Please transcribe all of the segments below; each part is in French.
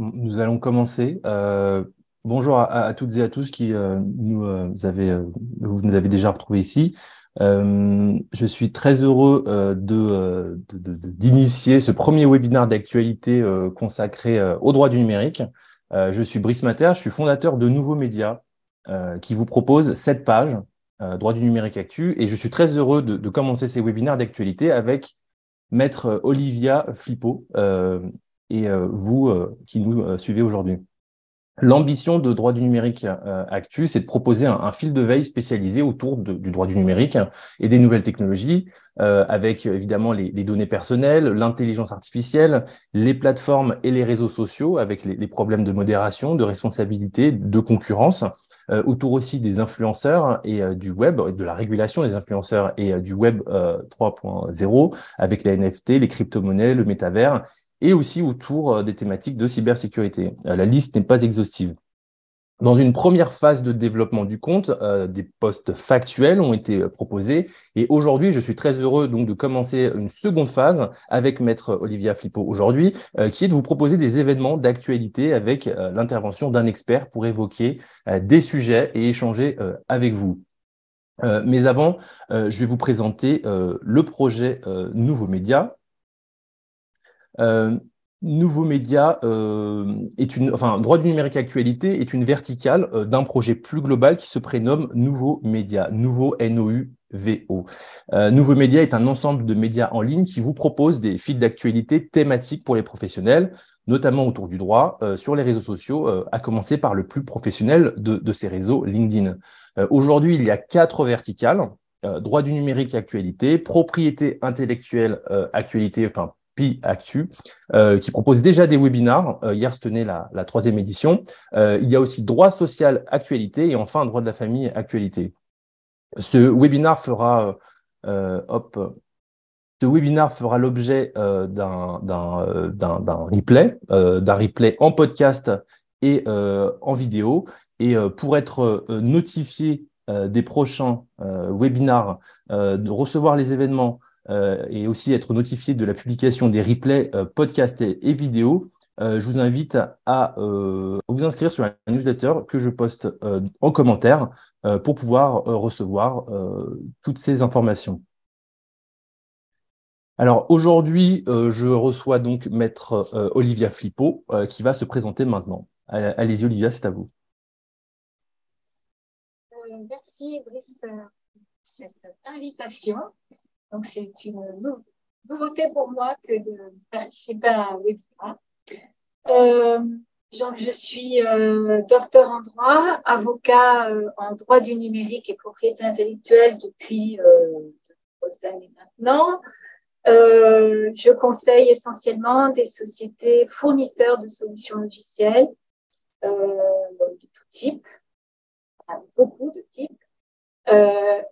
Nous allons commencer. Euh, bonjour à, toutes et à tous qui euh, nous, euh, avez, vous nous avez déjà retrouvés ici. je suis très heureux de, d'initier ce premier webinaire d'actualité consacré au droit du numérique. je suis Brice Mater, je suis fondateur de Nouveaux Médias qui vous propose cette page, droit du numérique actu, et je suis très heureux de, commencer ces webinaires d'actualité avec Maître Olivia Flippo, et euh, vous euh, qui nous euh, suivez aujourd'hui. L'ambition de droit du numérique Actu, c'est de proposer un, fil de veille spécialisé autour du droit du numérique et des nouvelles technologies, avec évidemment les, données personnelles, l'intelligence artificielle, les plateformes et les réseaux sociaux, avec les, problèmes de modération, de responsabilité, de concurrence, autour aussi des influenceurs et du web, de la régulation des influenceurs et du web 3.0, avec les NFT, les crypto-monnaies, le métavers et aussi autour euh, des thématiques de cybersécurité. Euh, la liste n'est pas exhaustive. Dans une première phase de développement du compte, euh, des postes factuels ont été proposés et aujourd'hui, je suis très heureux donc de commencer une seconde phase avec maître Olivia Flippo aujourd'hui, qui est de vous proposer des événements d'actualité avec l'intervention d'un expert pour évoquer des sujets et échanger avec vous. mais avant, je vais vous présenter le projet Nouveaux Médias, euh, Nouveau Média euh, est une, enfin, droit du numérique actualité est une verticale euh, d'un projet plus global qui se prénomme Nouveau Média, Nouveau NOU-VO. Nouveau Média est un ensemble de médias en ligne qui vous propose des fils d'actualité thématiques pour les professionnels, notamment autour du droit, sur les réseaux sociaux, à commencer par le plus professionnel de, de ces réseaux, LinkedIn. Aujourd'hui, il y a quatre verticales. droit du numérique actualité, propriété intellectuelle actualité, enfin Actu, euh, qui propose déjà des webinars. Euh, hier se tenait la, troisième édition. Euh, il y a aussi droit social actualité et enfin droit de la famille actualité. Ce webinar fera, hop, ce webinar fera l'objet d'un replay, d'un replay en podcast et en vidéo. Et pour être notifié des prochains webinars, de recevoir les événements et aussi être notifié de la publication des replays, euh, podcasts et, vidéos, euh, je vous invite à vous inscrire sur un newsletter que je poste en commentaire pour pouvoir recevoir toutes ces informations. Alors aujourd'hui, je reçois donc maître Olivia Flippo qui va se présenter maintenant. Allez-y Olivia, c'est à vous. merci Brice pour cette invitation. Donc, c'est une nouveauté pour moi que de participer à un webinaire. Euh, je suis euh, docteur en droit, avocat euh, en droit du numérique et propriété intellectuelle depuis de années maintenant. je conseille essentiellement des sociétés fournisseurs de solutions logicielles de tout type, beaucoup de types,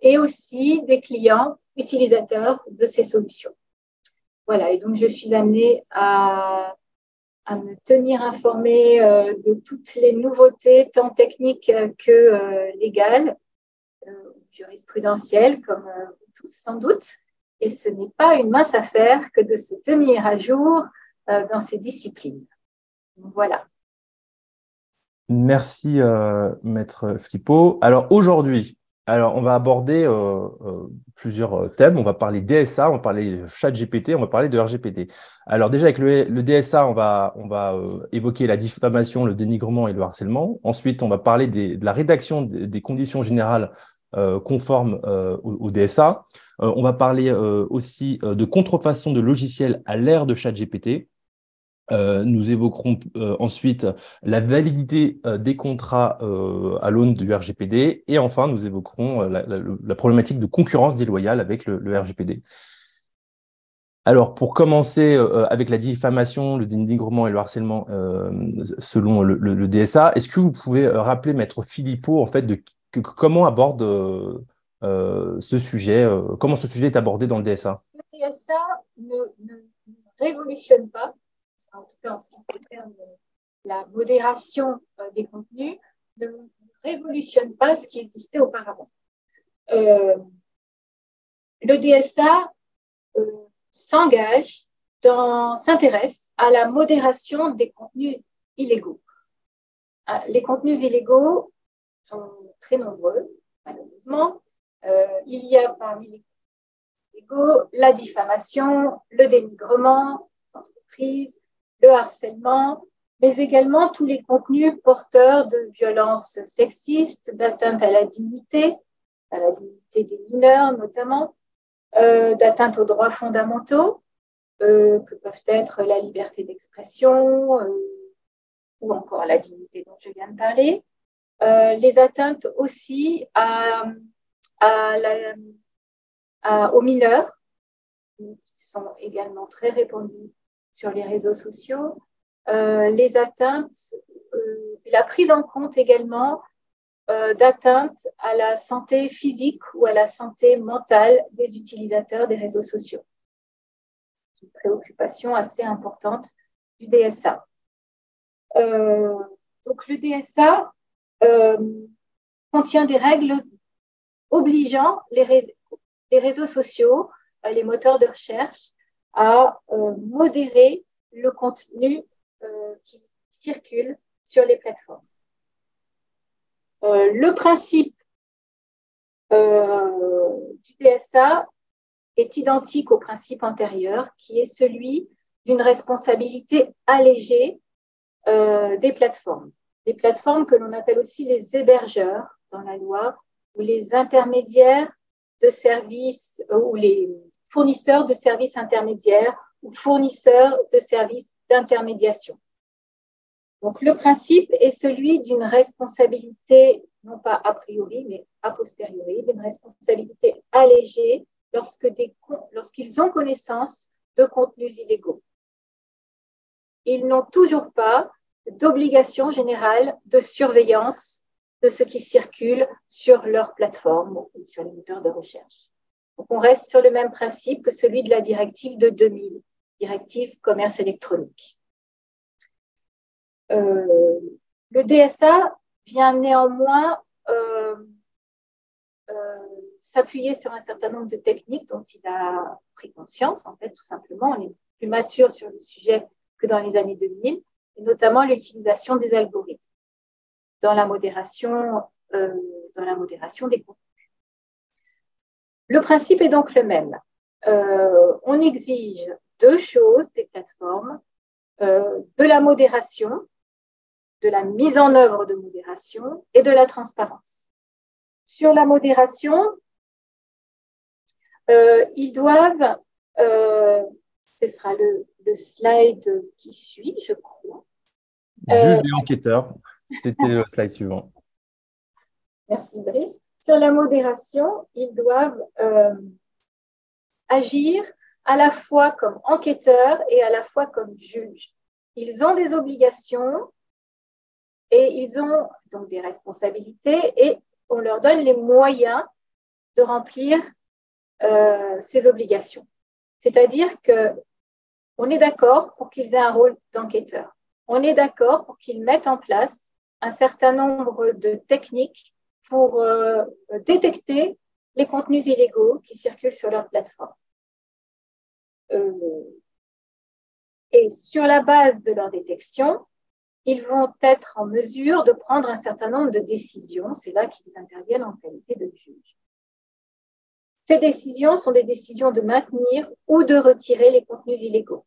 et aussi des clients utilisateurs de ces solutions. Voilà, et donc je suis amenée à, me tenir informée euh, de toutes les nouveautés, tant techniques que euh, légales, euh, jurisprudentielles, comme tous sans doute. Et ce n'est pas une mince affaire que de se tenir à jour dans ces disciplines. Voilà. Merci, Maître Flippo. Alors aujourd'hui, alors, on va aborder euh, euh, plusieurs euh, thèmes. On va parler DSA, on va parler chat GPT, on va parler de RGPD. Alors déjà, avec le, DSA, on va, on va évoquer la diffamation, le dénigrement et le harcèlement. Ensuite, on va parler de la rédaction des, conditions générales conformes au, DSA. on va parler aussi de contrefaçon de logiciels à l'ère de chat GPT. Euh, nous évoquerons euh, ensuite la validité euh, des contrats à l'aune du RGPD et enfin nous évoquerons la, problématique de concurrence déloyale avec le, RGPD. Alors pour commencer avec la diffamation, le dénigrement et le harcèlement selon le, DSA, est-ce que vous pouvez rappeler Maître Philippot en fait de comment aborde ce sujet, comment ce sujet est abordé dans le DSA Le DSA ne révolutionne pas en tout cas en ce qui concerne la modération euh, des contenus, ne révolutionne pas ce qui existait auparavant. Euh, le DSA euh, s'engage, s'intéresse à la modération des contenus illégaux. Les contenus illégaux sont très nombreux, malheureusement. Euh, il y a parmi les contenus illégaux la diffamation, le dénigrement d'entreprise, le harcèlement, mais également tous les contenus porteurs de violences sexistes, d'atteinte à la dignité, à la dignité des mineurs notamment, euh, d'atteinte aux droits fondamentaux, euh, que peuvent être la liberté d'expression euh, ou encore la dignité dont je viens de parler, les atteintes aussi aux mineurs, qui sont également très répandus sur les réseaux sociaux, les atteintes, la prise en compte également euh, d'atteinte à la santé physique ou à la santé mentale des utilisateurs des réseaux sociaux. Une préoccupation assez importante du DSA. Euh, donc le DSA euh, contient des règles obligeant les réseaux sociaux, les moteurs de recherche, à modérer le contenu qui circule sur les plateformes. Euh, le principe euh, du DSA est identique au principe antérieur, qui est celui d'une responsabilité allégée euh, des plateformes. Les plateformes que l'on appelle aussi les hébergeurs dans la loi, ou les intermédiaires de services, ou les fournisseurs de services intermédiaires, ou fournisseurs de services d'intermédiation. Donc le principe est celui d'une responsabilité, non pas a priori, mais a posteriori, d'une responsabilité allégée lorsqu'ils ont connaissance de contenus illégaux. Ils n'ont toujours pas d'obligation générale de surveillance de ce qui circule sur leur plateforme ou sur les moteurs de recherche. Donc on reste sur le même principe que celui de la directive de 2000, directive commerce électronique. Euh, le DSA vient néanmoins euh, euh, s'appuyer sur un certain nombre de techniques dont il a pris conscience, en fait, tout simplement. On est plus mature sur le sujet que dans les années 2000, et notamment l'utilisation des algorithmes dans la modération, dans la modération des contenus. Le principe est donc le même. on exige deux choses des plateformes, de la modération, de la mise en œuvre de modération et de la transparence. Sur la modération, euh, ils doivent, euh, ce sera le, slide qui suit, je crois. Juge et euh, enquêteur, c'était le slide suivant. Merci Brice. Sur la modération, ils doivent agir à la fois comme enquêteurs et à la fois comme juges. Ils ont des obligations et ils ont donc des responsabilités et on leur donne les moyens de remplir euh, ces obligations. C'est-à-dire que on est d'accord pour qu'ils aient un rôle d'enquêteur. On est d'accord pour qu'ils mettent en place un certain nombre de techniques pour euh, détecter les contenus illégaux qui circulent sur leur plateforme. Euh, et sur la base de leur détection, ils vont être en mesure de prendre un certain nombre de décisions. C'est là qu'ils interviennent en qualité de juge. Ces décisions sont des décisions de maintenir ou de retirer les contenus illégaux.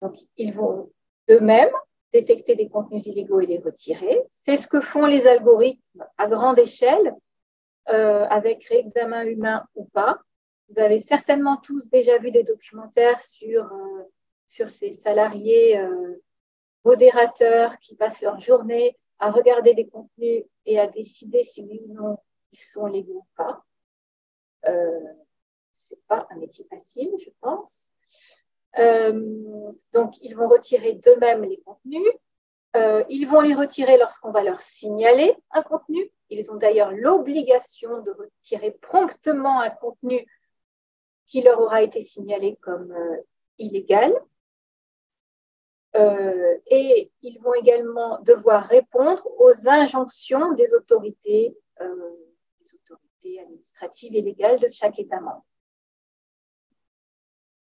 Donc, ils vont d'eux-mêmes détecter des contenus illégaux et les retirer. C'est ce que font les algorithmes à grande échelle, euh, avec réexamen humain ou pas. Vous avez certainement tous déjà vu des documentaires sur, euh, sur ces salariés euh, modérateurs qui passent leur journée à regarder des contenus et à décider si oui ou non ils sont légaux ou pas. Euh, c'est pas un métier facile, je pense. Euh, donc, ils vont retirer d'eux-mêmes les contenus. Euh, ils vont les retirer lorsqu'on va leur signaler un contenu. Ils ont d'ailleurs l'obligation de retirer promptement un contenu qui leur aura été signalé comme euh, illégal. Et ils vont également devoir répondre aux injonctions des autorités administratives et légales de chaque État membre.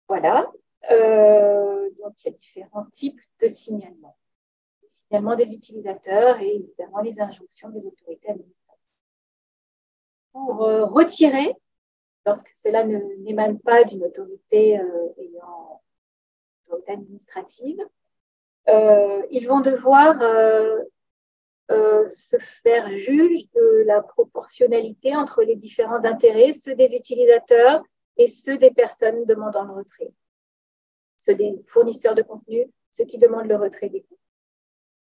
Voilà. Euh, donc, il y a différents types de signalements. signalements des utilisateurs et évidemment les injonctions des autorités administratives. Pour retirer, lorsque cela n'émane pas d'une autorité ayant autorité administrative, ils vont devoir euh, se faire juge de la proportionnalité entre les différents intérêts, ceux des utilisateurs et ceux des personnes demandant le retrait, ceux des fournisseurs de contenu, ceux qui demandent le retrait des contenus.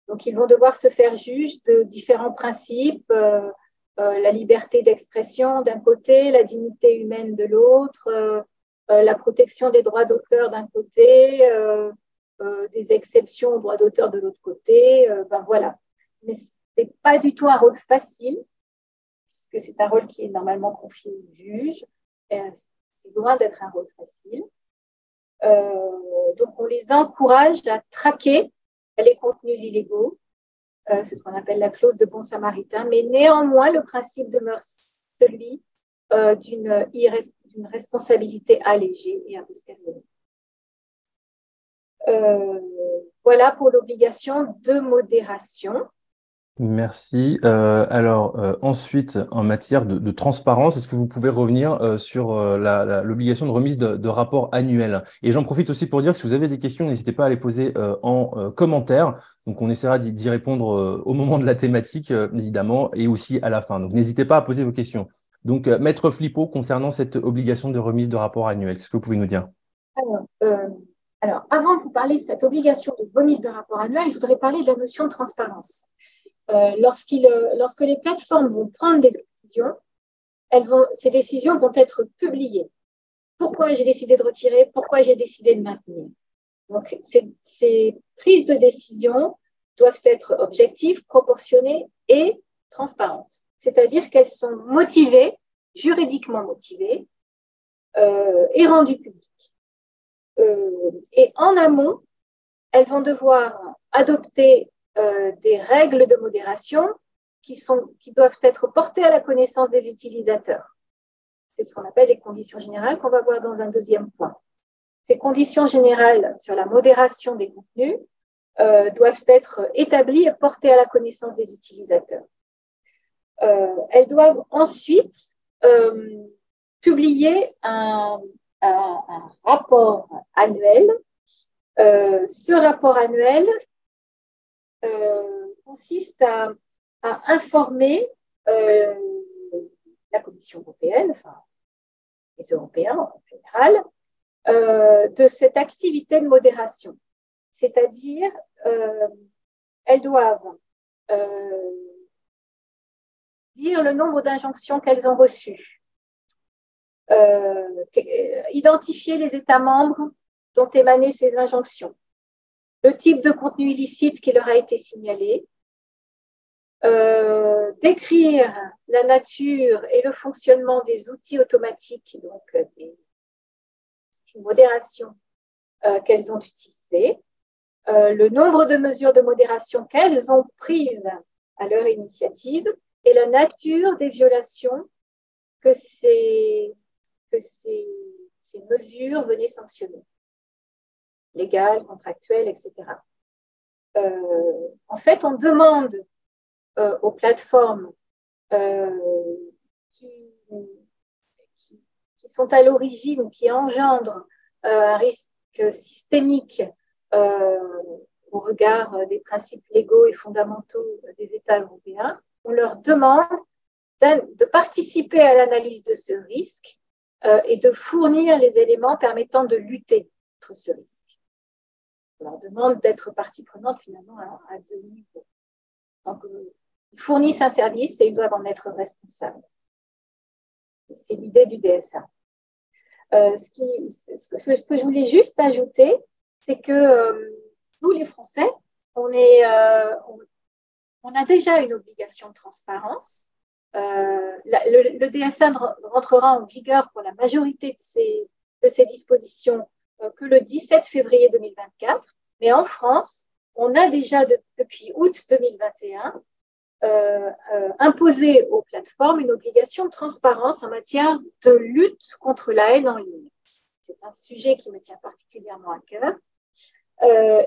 Donc, ils vont devoir se faire juge de différents principes, euh, euh, la liberté d'expression d'un côté, la dignité humaine de l'autre, la protection des droits d'auteur d'un côté, des exceptions aux droits d'auteur de l'autre côté. ben voilà mais ce n'est pas du tout un rôle facile, puisque c'est un rôle qui est normalement confié au juge. C'est loin d'être un rôle facile. Euh, donc, on les encourage à traquer les contenus illégaux. Euh, c'est ce qu'on appelle la clause de bon samaritain. Mais néanmoins, le principe demeure celui euh, d'une responsabilité allégée et a posteriori. voilà pour l'obligation de modération. Merci. Euh, alors euh, ensuite, en matière de, transparence, est-ce que vous pouvez revenir euh, sur l'obligation de remise de, rapport annuel? Et j'en profite aussi pour dire que si vous avez des questions, n'hésitez pas à les poser en commentaire. Donc on essaiera d'y répondre au moment de la thématique, évidemment, et aussi à la fin. Donc n'hésitez pas à poser vos questions. Donc Maître Flippo, concernant cette obligation de remise de rapport annuel, qu'est-ce que vous pouvez nous dire? Alors, avant de vous parler de cette obligation de remise de rapport annuel, je voudrais parler de la notion de transparence. Euh, euh, lorsque les plateformes vont prendre des décisions, ces décisions vont être publiées. Pourquoi j'ai décidé de retirer? Pourquoi j'ai décidé de maintenir? Donc, ces, prises de décision doivent être objectives, proportionnées et transparentes. C'est-à-dire qu'elles sont motivées, juridiquement motivées, euh, et rendues publiques. et en amont, elles vont devoir adopter euh, des règles de modération qui, sont, qui doivent être portées à la connaissance des utilisateurs. C'est ce qu'on appelle les conditions générales qu'on va voir dans un deuxième point. Ces conditions générales sur la modération des contenus euh, doivent être établies et portées à la connaissance des utilisateurs. Euh, elles doivent ensuite publier un, rapport annuel. ce rapport annuel consiste à, informer euh, la Commission européenne, enfin les Européens en général, euh, de cette activité de modération. C'est-à-dire, elles doivent dire le nombre d'injonctions qu'elles ont reçues, identifier les États membres dont émanaient ces injonctions, le type de contenu illicite qui leur a été signalé, euh, décrire la nature et le fonctionnement des outils automatiques, donc euh, des outils euh, qu'elles ont utilisés, le nombre de mesures de modération qu'elles ont prises à leur initiative et la nature des violations que ces mesures venaient sanctionner légales, contractuelles, etc. Euh, en fait, on demande euh, aux plateformes euh, qui, sont à l'origine qui engendrent un risque systémique au regard des principes légaux et fondamentaux des États européens, on leur demande de participer à l'analyse de ce risque et de fournir les éléments permettant de lutter contre ce risque. On leur demande d'être partie prenante finalement à, deux niveaux. Donc, euh, ils fournissent un service et ils doivent en être responsables. C'est l'idée du DSA. Euh, ce, que, je voulais juste ajouter, c'est que euh, nous, les Français, on, a déjà une obligation de transparence. le, DSA rentrera en vigueur pour la majorité de ces, dispositions que le 17 février 2024. Mais en France, on a déjà depuis août 2021 euh, euh, imposé aux plateformes une obligation de transparence en matière de lutte contre la haine en ligne. C'est un sujet qui me tient particulièrement à cœur.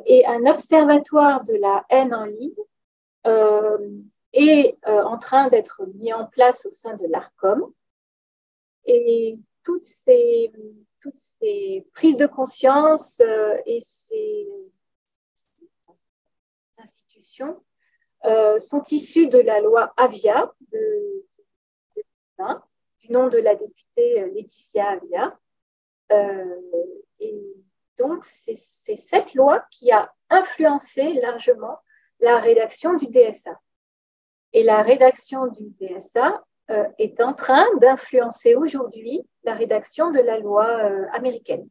et un observatoire de la haine en ligne est en train d'être mis en place au sein de l'ARCOM. Et toutes ces, toutes ces prises de conscience et ces institutions euh, sont issus de la loi Avia de, du nom de la députée euh, Laetitia Avia. Euh, et donc, c'est cette loi qui a influencé largement la rédaction du DSA. Et la rédaction du DSA est en train d'influencer aujourd'hui la rédaction de la loi américaine.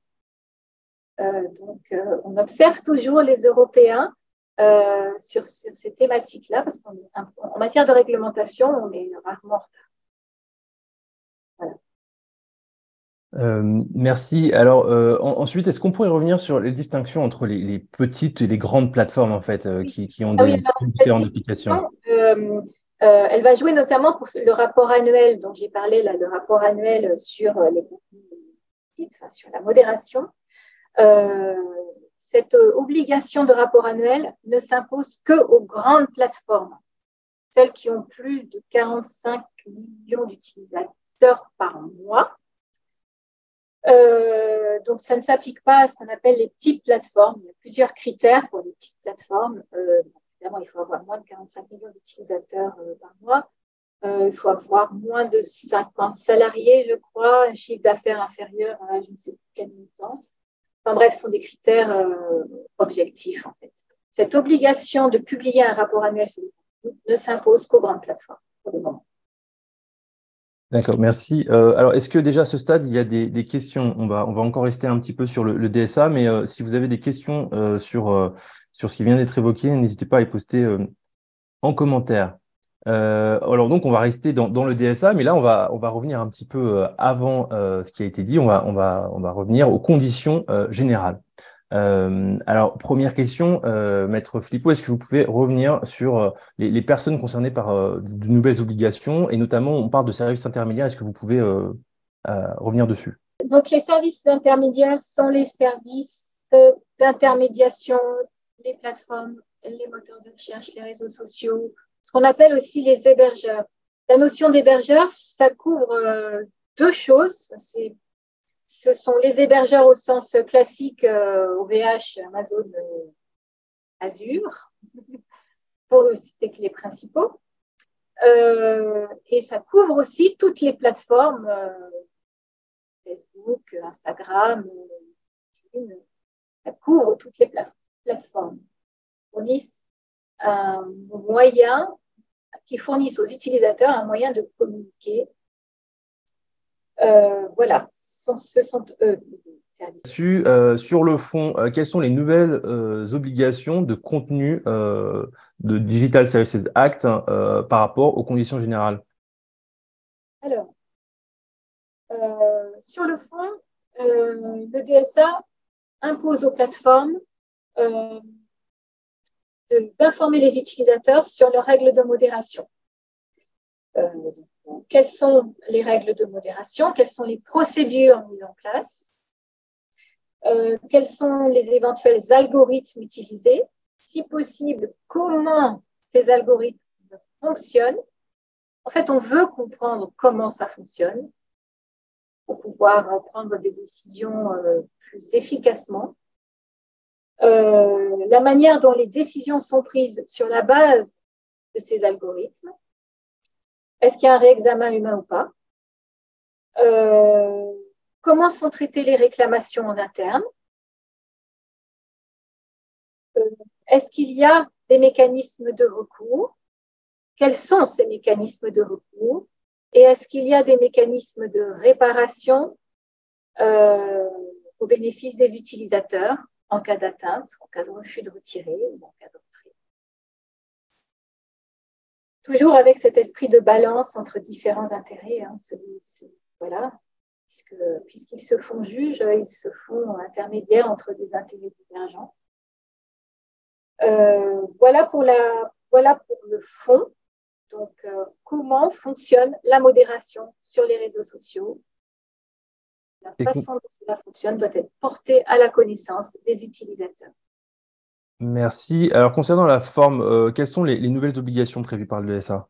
donc, on observe toujours les Européens euh, sur, ces thématiques-là, parce qu'en matière de réglementation, on est rarement en retard. Euh, merci. Alors euh, ensuite, est-ce qu'on pourrait revenir sur les distinctions entre les, petites et les grandes plateformes en fait qui, ont ah des différentes applications? Elle va jouer notamment pour le rapport annuel dont j'ai parlé là, le rapport annuel sur les sur la modération cette euh, obligation de rapport annuel ne s'impose que aux grandes plateformes, celles qui ont plus de 45 millions d'utilisateurs par mois. Euh, donc, ça ne s'applique pas à ce qu'on appelle les petites plateformes. Il y a plusieurs critères pour les petites plateformes. Euh, évidemment, il faut avoir moins de 45 millions d'utilisateurs par mois. il faut avoir moins de 50 salariés, je crois, un chiffre d'affaires inférieur à je ne sais plus quel montant bref, ce sont des critères euh, objectifs en fait. Cette obligation de publier un rapport annuel ne s'impose qu'aux grandes plateformes pour le moment. D'accord, merci. Euh, alors, est-ce que déjà à ce stade, il y a des, questions? On va, on va encore rester un petit peu sur le, DSA, mais euh, si vous avez des questions sur, sur ce qui vient d'être évoqué, n'hésitez pas à les poster en commentaire. Euh, alors donc on va rester dans, le DSA, mais là on va, revenir un petit peu euh, avant euh, ce qui a été dit, on va, revenir aux conditions générales. alors première question, Maître Filippo, est-ce que vous pouvez revenir sur les, personnes concernées par de nouvelles obligations? Et notamment on parle de services intermédiaires, est-ce que vous pouvez revenir dessus? Donc les services intermédiaires sont les services d'intermédiation, les plateformes, les moteurs de recherche, les réseaux sociaux, ce qu'on appelle aussi les hébergeurs. La notion d'hébergeur, ça couvre euh, deux choses. Ce sont les hébergeurs au sens classique OVH, euh, Amazon, euh, Azure, pour citer que les principaux. et ça couvre aussi toutes les plateformes, Facebook, Instagram, ça couvre toutes les plateformes. Fournissent un moyen qui fournissent aux utilisateurs un moyen de communiquer. Euh, voilà, ce sont, eux services. Euh, sur le fond, euh, quelles sont les nouvelles obligations de contenu de Digital Services Act par rapport aux conditions générales? Alors, sur le fond, le DSA impose aux plateformes d'informer les utilisateurs sur leurs règles de modération. Euh, quelles sont les règles de modération? Quelles sont les procédures mises en place? Euh, Quels sont les éventuels algorithmes utilisés? Si possible, comment ces algorithmes fonctionnent? En fait, on veut comprendre comment ça fonctionne pour pouvoir prendre des décisions euh, plus efficacement. Euh, la manière dont les décisions sont prises sur la base de ces algorithmes. Est-ce qu'il y a un réexamen humain ou pas? Euh, Comment sont traitées les réclamations en interne? Euh, Est-ce qu'il y a des mécanismes de recours? Quels sont ces mécanismes de recours? Et est-ce qu'il y a des mécanismes de réparation au bénéfice des utilisateurs? En cas d'atteinte, en cas de refus de retirer ou en cas de retrait. Toujours avec cet esprit de balance entre différents intérêts. Hein, voilà, puisqu'ils se font juges, ils se font intermédiaires entre des intérêts divergents. Euh, voilà, pour la, voilà pour le fond. Donc, euh, comment fonctionne la modération sur les réseaux sociaux? La façon dont cela fonctionne doit être portée à la connaissance des utilisateurs. Merci. Alors, concernant la forme, quelles sont les, nouvelles obligations prévues par l'ESA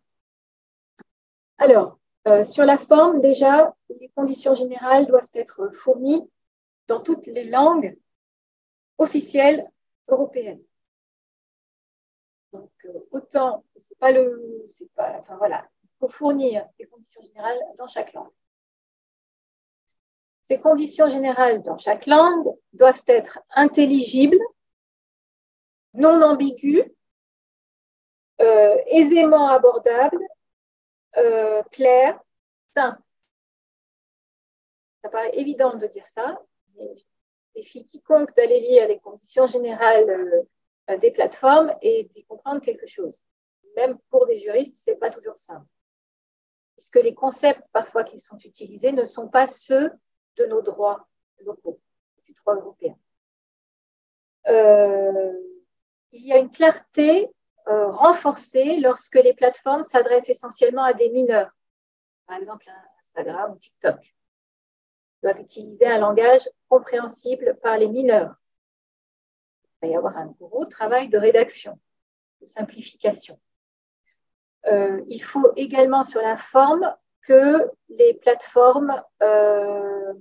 Alors, sur la forme, déjà, les conditions générales doivent être fournies dans toutes les langues officielles européennes. Donc, autant, c'est pas le, c'est pas, enfin voilà, il faut fournir les conditions générales dans chaque langue. Ces conditions générales dans chaque langue doivent être intelligibles, non ambiguës, euh, aisément abordables, euh, claires, simples. Ça paraît évident de dire ça, mais je défie quiconque d'aller lire les conditions générales euh, des plateformes et d'y comprendre quelque chose. Même pour des juristes, ce n'est pas toujours simple. Puisque les concepts parfois qui sont utilisés ne sont pas ceux nos droits locaux, du droit européen. Euh, il y a une clarté euh, renforcée lorsque les plateformes s'adressent essentiellement à des mineurs, par exemple Instagram ou TikTok. Doivent utiliser un langage compréhensible par les mineurs. Il va y avoir un gros travail de rédaction, de simplification. Euh, il faut également sur la forme que les plateformes euh,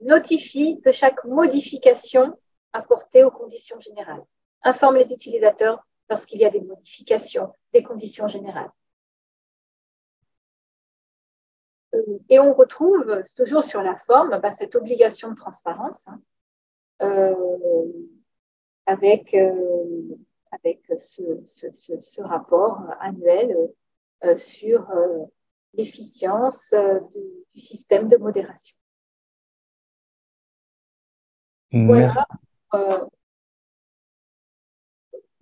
notifient de chaque modification apportée aux conditions générales. Informe les utilisateurs lorsqu'il y a des modifications des conditions générales. Euh, et on retrouve toujours sur la forme bah, cette obligation de transparence hein, euh, avec, avec ce, rapport annuel sur l'efficience euh, du, système de modération. Voilà. Euh,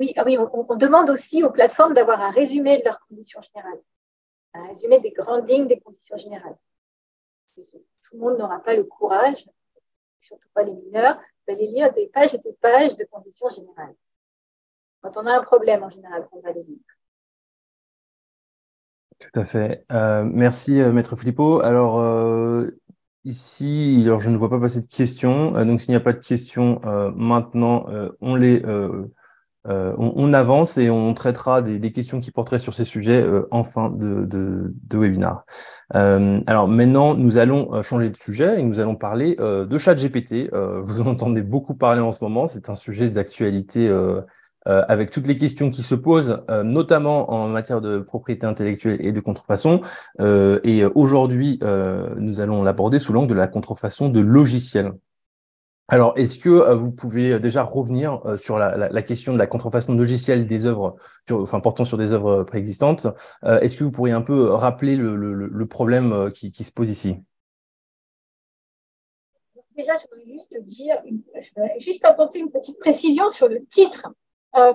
oui, ah oui on, demande aussi aux plateformes d'avoir un résumé de leurs conditions générales, un résumé des grandes lignes des conditions générales. Tout le monde n'aura pas le courage, surtout pas les mineurs, d'aller lire des pages et des pages de conditions générales. Quand on a un problème, en général, on va les lire. Tout à fait. Euh, merci, euh, Maître Filippo. Alors, euh, ici, alors, je ne vois pas passer de questions. donc, s'il n'y a pas de questions maintenant, on les. On, avance et on traitera des, questions qui porteraient sur ces sujets en fin de, de, webinaire. alors maintenant, nous allons changer de sujet et nous allons parler de ChatGPT. vous en entendez beaucoup parler en ce moment. C'est un sujet d'actualité euh, avec toutes les questions qui se posent, euh, notamment en matière de propriété intellectuelle et de contrefaçon. Euh, et aujourd'hui, nous allons l'aborder sous l'angle de la contrefaçon de logiciels. Alors, est-ce que vous pouvez déjà revenir sur la, question de la contrefaçon de logiciels des œuvres, enfin portant sur des œuvres préexistantes Est-ce que vous pourriez un peu rappeler le, problème qui, se pose ici? Déjà, je voudrais juste dire, je voudrais juste apporter une petite précision sur le titre euh,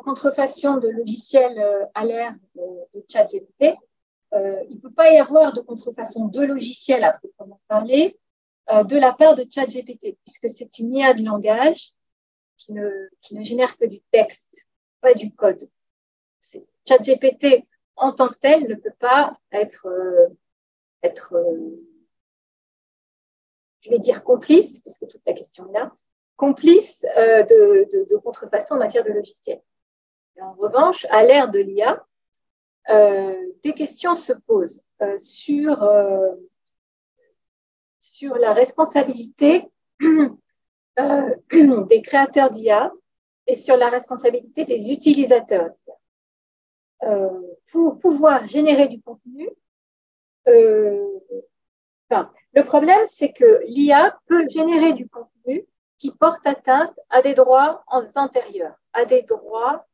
contrefaçon de logiciels euh, à l'ère de, ChatGPT, euh, il ne peut pas y avoir de contrefaçon de logiciels à proprement parler de la part de ChatGPT, puisque c'est une IA de langage qui ne, génère que du texte, pas du code. ChatGPT en tant que tel ne peut pas être, être je vais dire complice, puisque toute la question est là, complice de, de, contrefaçon en matière de logiciels en revanche, à l'ère de l'IA, euh, des questions se posent euh, sur, euh, sur la responsabilité des créateurs d'IA et sur la responsabilité des utilisateurs d'IA. pour pouvoir générer du contenu, le problème, c'est que l'IA peut générer du contenu qui porte atteinte à des droits antérieurs, à des droits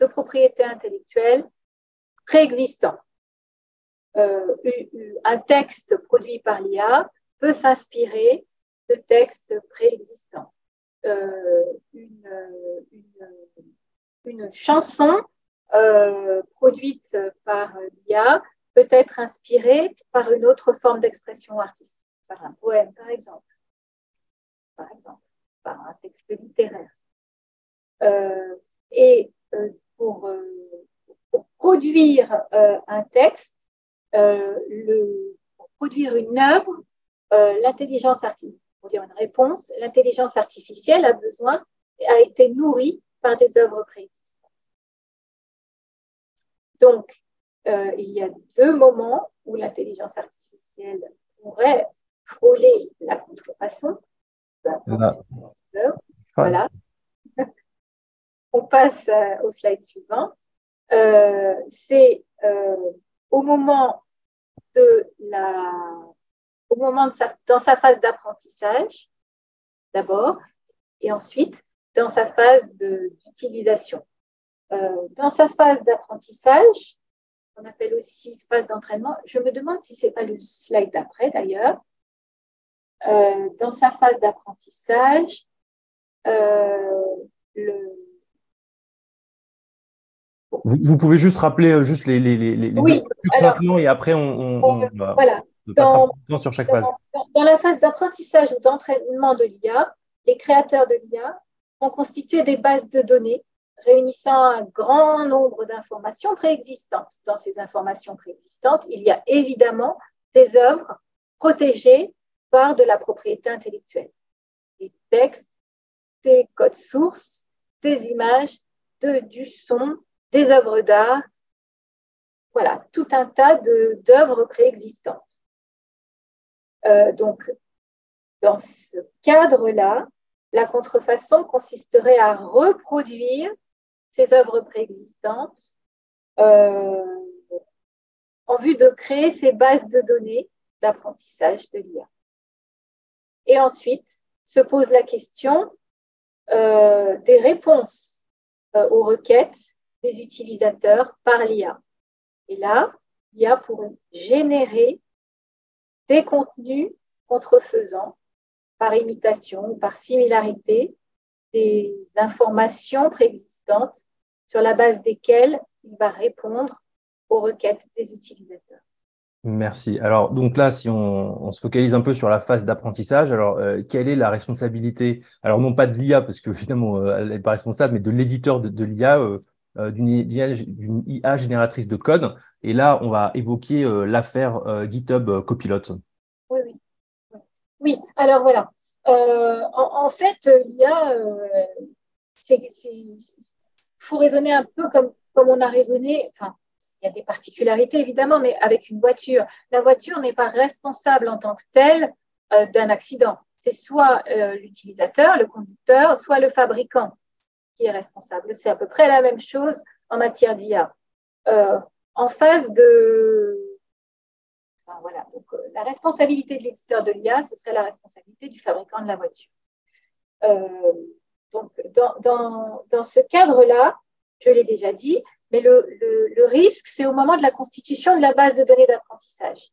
de propriété intellectuelle préexistant. Euh, un texte produit par l'IA peut s'inspirer de textes préexistants. Euh, une, une, chanson euh, produite par l'IA peut être inspirée par une autre forme d'expression artistique, par un poème par exemple, par exemple, par un texte littéraire. et pour, euh, pour produire euh, un texte, euh, pour produire une œuvre, l'intelligence artificielle, pour dire une réponse, l'intelligence artificielle a besoin, a été nourrie par des œuvres préexistantes. Donc, euh, il y a deux moments où l'intelligence artificielle pourrait frôler la contrefaçon. Voilà. On passe euh, au slide suivant. Euh, c'est au moment de la, au moment de sa, dans sa phase d'apprentissage d'abord, et ensuite dans sa phase d'utilisation. dans sa phase d'apprentissage, on appelle aussi phase d'entraînement. Je me demande si ce n'est pas le slide d'après d'ailleurs. Euh, dans sa phase d'apprentissage, euh, vous, pouvez juste rappeler euh, juste les, les, les, oui, simplement et après on, on, voilà. dans, sur chaque phase. dans la phase d'apprentissage ou d'entraînement de l'IA, les créateurs de l'IA ont constitué des bases de données réunissant un grand nombre d'informations préexistantes. Dans ces informations préexistantes, il y a évidemment des œuvres protégées de la propriété intellectuelle. Des textes, des codes sources, des images, de, du son, des œuvres d'art. Voilà, tout un tas d'œuvres préexistantes. Euh, donc, dans ce cadre-là, la contrefaçon consisterait à reproduire ces œuvres préexistantes euh, en vue de créer ces bases de données d'apprentissage de l'IA. Et ensuite, se pose la question euh, des réponses euh, aux requêtes des utilisateurs par l'IA. Et là, l'IA pourrait générer des contenus contrefaisants par imitation ou par similarité des informations préexistantes sur la base desquelles il va répondre aux requêtes des utilisateurs. Merci. Alors, donc là, si on, se focalise un peu sur la phase d'apprentissage, alors, euh, quelle est la responsabilité Alors, non pas de l'IA, parce que finalement, euh, elle n'est pas responsable, mais de l'éditeur de, l'IA, euh, d'une IA, génératrice de code. Et là, on va évoquer l'affaire GitHub Copilot. Oui, oui. Oui, alors voilà. En, fait, l'IA, il faut raisonner un peu comme, comme on a raisonné, il y a des particularités évidemment, mais avec une voiture, la voiture n'est pas responsable en tant que telle euh, d'un accident. C'est soit euh, l'utilisateur, le conducteur, soit le fabricant qui est responsable. C'est à peu près la même chose en matière d'IA. Euh, en phase de... voilà, donc la responsabilité de l'éditeur de l'IA, ce serait la responsabilité du fabricant de la voiture. donc, dans, dans, dans ce cadre-là, je l'ai déjà dit, mais le, le, risque, c'est au moment de la constitution de la base de données d'apprentissage.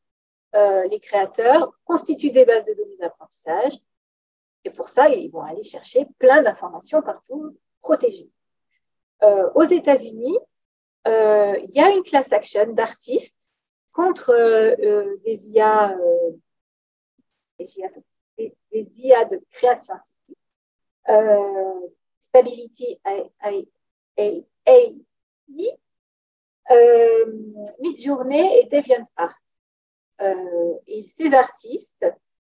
Euh, les créateurs constituent des bases de données d'apprentissage et pour ça, ils vont aller chercher plein d'informations partout protégées. Euh, aux États-Unis, euh, il y a une class action d'artistes contre des IA, IA de création artistique. Stability AI euh, Midjourney et DeviantArt. Euh, et ces artistes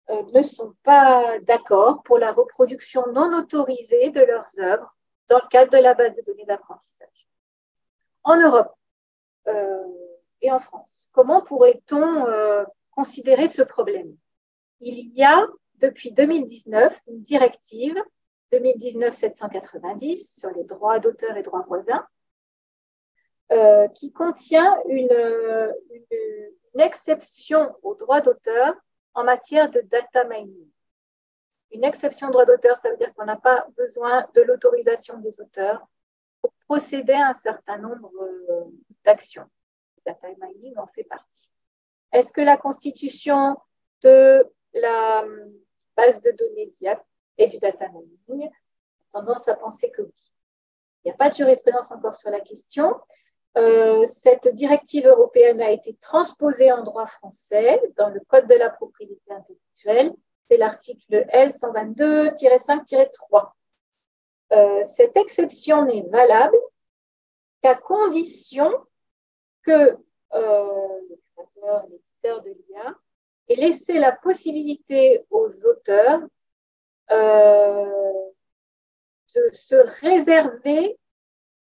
euh, ne sont pas d'accord pour la reproduction non autorisée de leurs œuvres dans le cadre de la base de données d'apprentissage. En Europe euh, et en France, comment pourrait-on considérer ce problème? Il y a depuis 2019 une directive 2019-790 sur les droits d'auteur et droits voisins euh, qui contient une, une, exception au droit d'auteur en matière de data mining. Une exception au droit d'auteur, ça veut dire qu'on n'a pas besoin de l'autorisation des auteurs pour procéder à un certain nombre euh, d'actions. Data mining en fait partie. Est-ce que la constitution de la base de données DIAP est du data mining? Tendance à penser que oui. Il n'y a pas de jurisprudence encore sur la question, euh, cette directive européenne a été transposée en droit français dans le Code de la propriété intellectuelle. C'est l'article L122-5-3. Euh, cette exception n'est valable qu'à condition que euh, le créateur, l'éditeur de l'IA ait laissé la possibilité aux auteurs de se réserver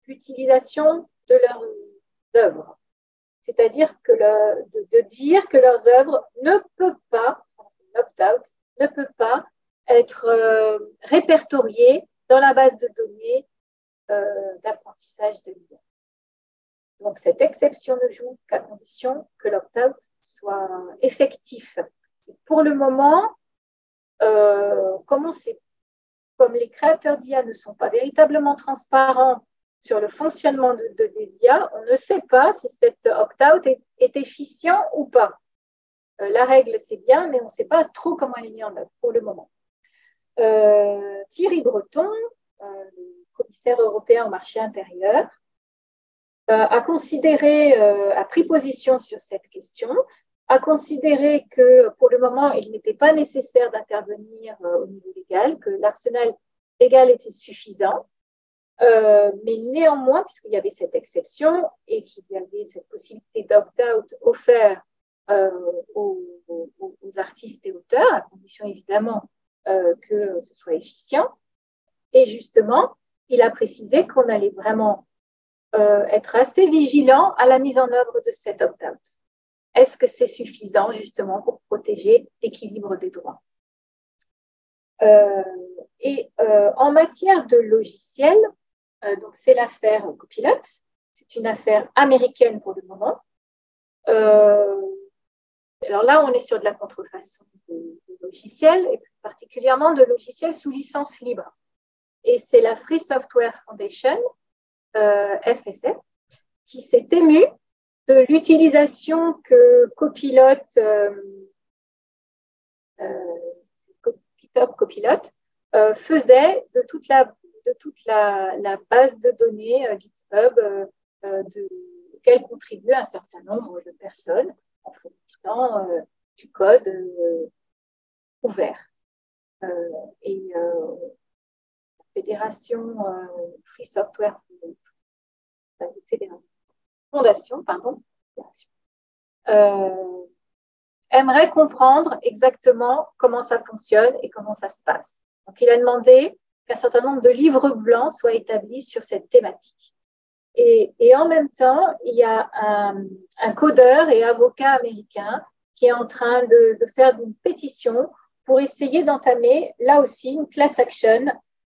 l'utilisation de leurs œuvres. C'est-à-dire que de, dire que leurs œuvres ne peuvent pas, opt-out, ne peut pas être euh, répertoriées dans la base de données euh, d'apprentissage de l'IA. Donc, cette exception ne joue qu'à condition que l'opt-out soit effectif. pour le moment, euh, comme, comme les créateurs d'IA ne sont pas véritablement transparents sur le fonctionnement de, IA, on ne sait pas si cet opt-out est, efficient ou pas. Euh, la règle, c'est bien, mais on ne sait pas trop comment elle est mise en œuvre pour le moment. Euh, Thierry Breton, le commissaire européen au marché intérieur, a considéré, a pris position sur cette question, a considéré que pour le moment, il n'était pas nécessaire d'intervenir au niveau légal, que l'arsenal légal était suffisant euh, mais néanmoins, puisqu'il y avait cette exception et qu'il y avait cette possibilité d'opt-out offert euh, aux, artistes et auteurs, à condition évidemment euh, que ce soit efficient, et justement, il a précisé qu'on allait vraiment être assez vigilant à la mise en œuvre de cet opt-out. Est-ce que c'est suffisant justement pour protéger l'équilibre des droits? Et en matière de logiciels, euh, donc, c'est l'affaire Copilot. C'est une affaire américaine pour le moment. Euh, alors là, on est sur de la contrefaçon de, logiciels, et plus particulièrement de logiciels sous licence libre. Et c'est la Free Software Foundation, euh, FSF, qui s'est émue de l'utilisation que Copilot, GitHub Copilot, faisait de toute la de toute la, base de données euh, GitHub euh, euh, de, auquel contribuent un certain nombre de personnes en fournissant du code ouvert. et fédération Free Software Fondation, pardon, aimerait comprendre exactement comment ça fonctionne et comment ça se passe. Donc, il a demandé qu'un certain nombre de livres blancs soient établis sur cette thématique. Et, en même temps, il y a un, codeur et avocat américain qui est en train de, faire une pétition pour essayer d'entamer là aussi une class action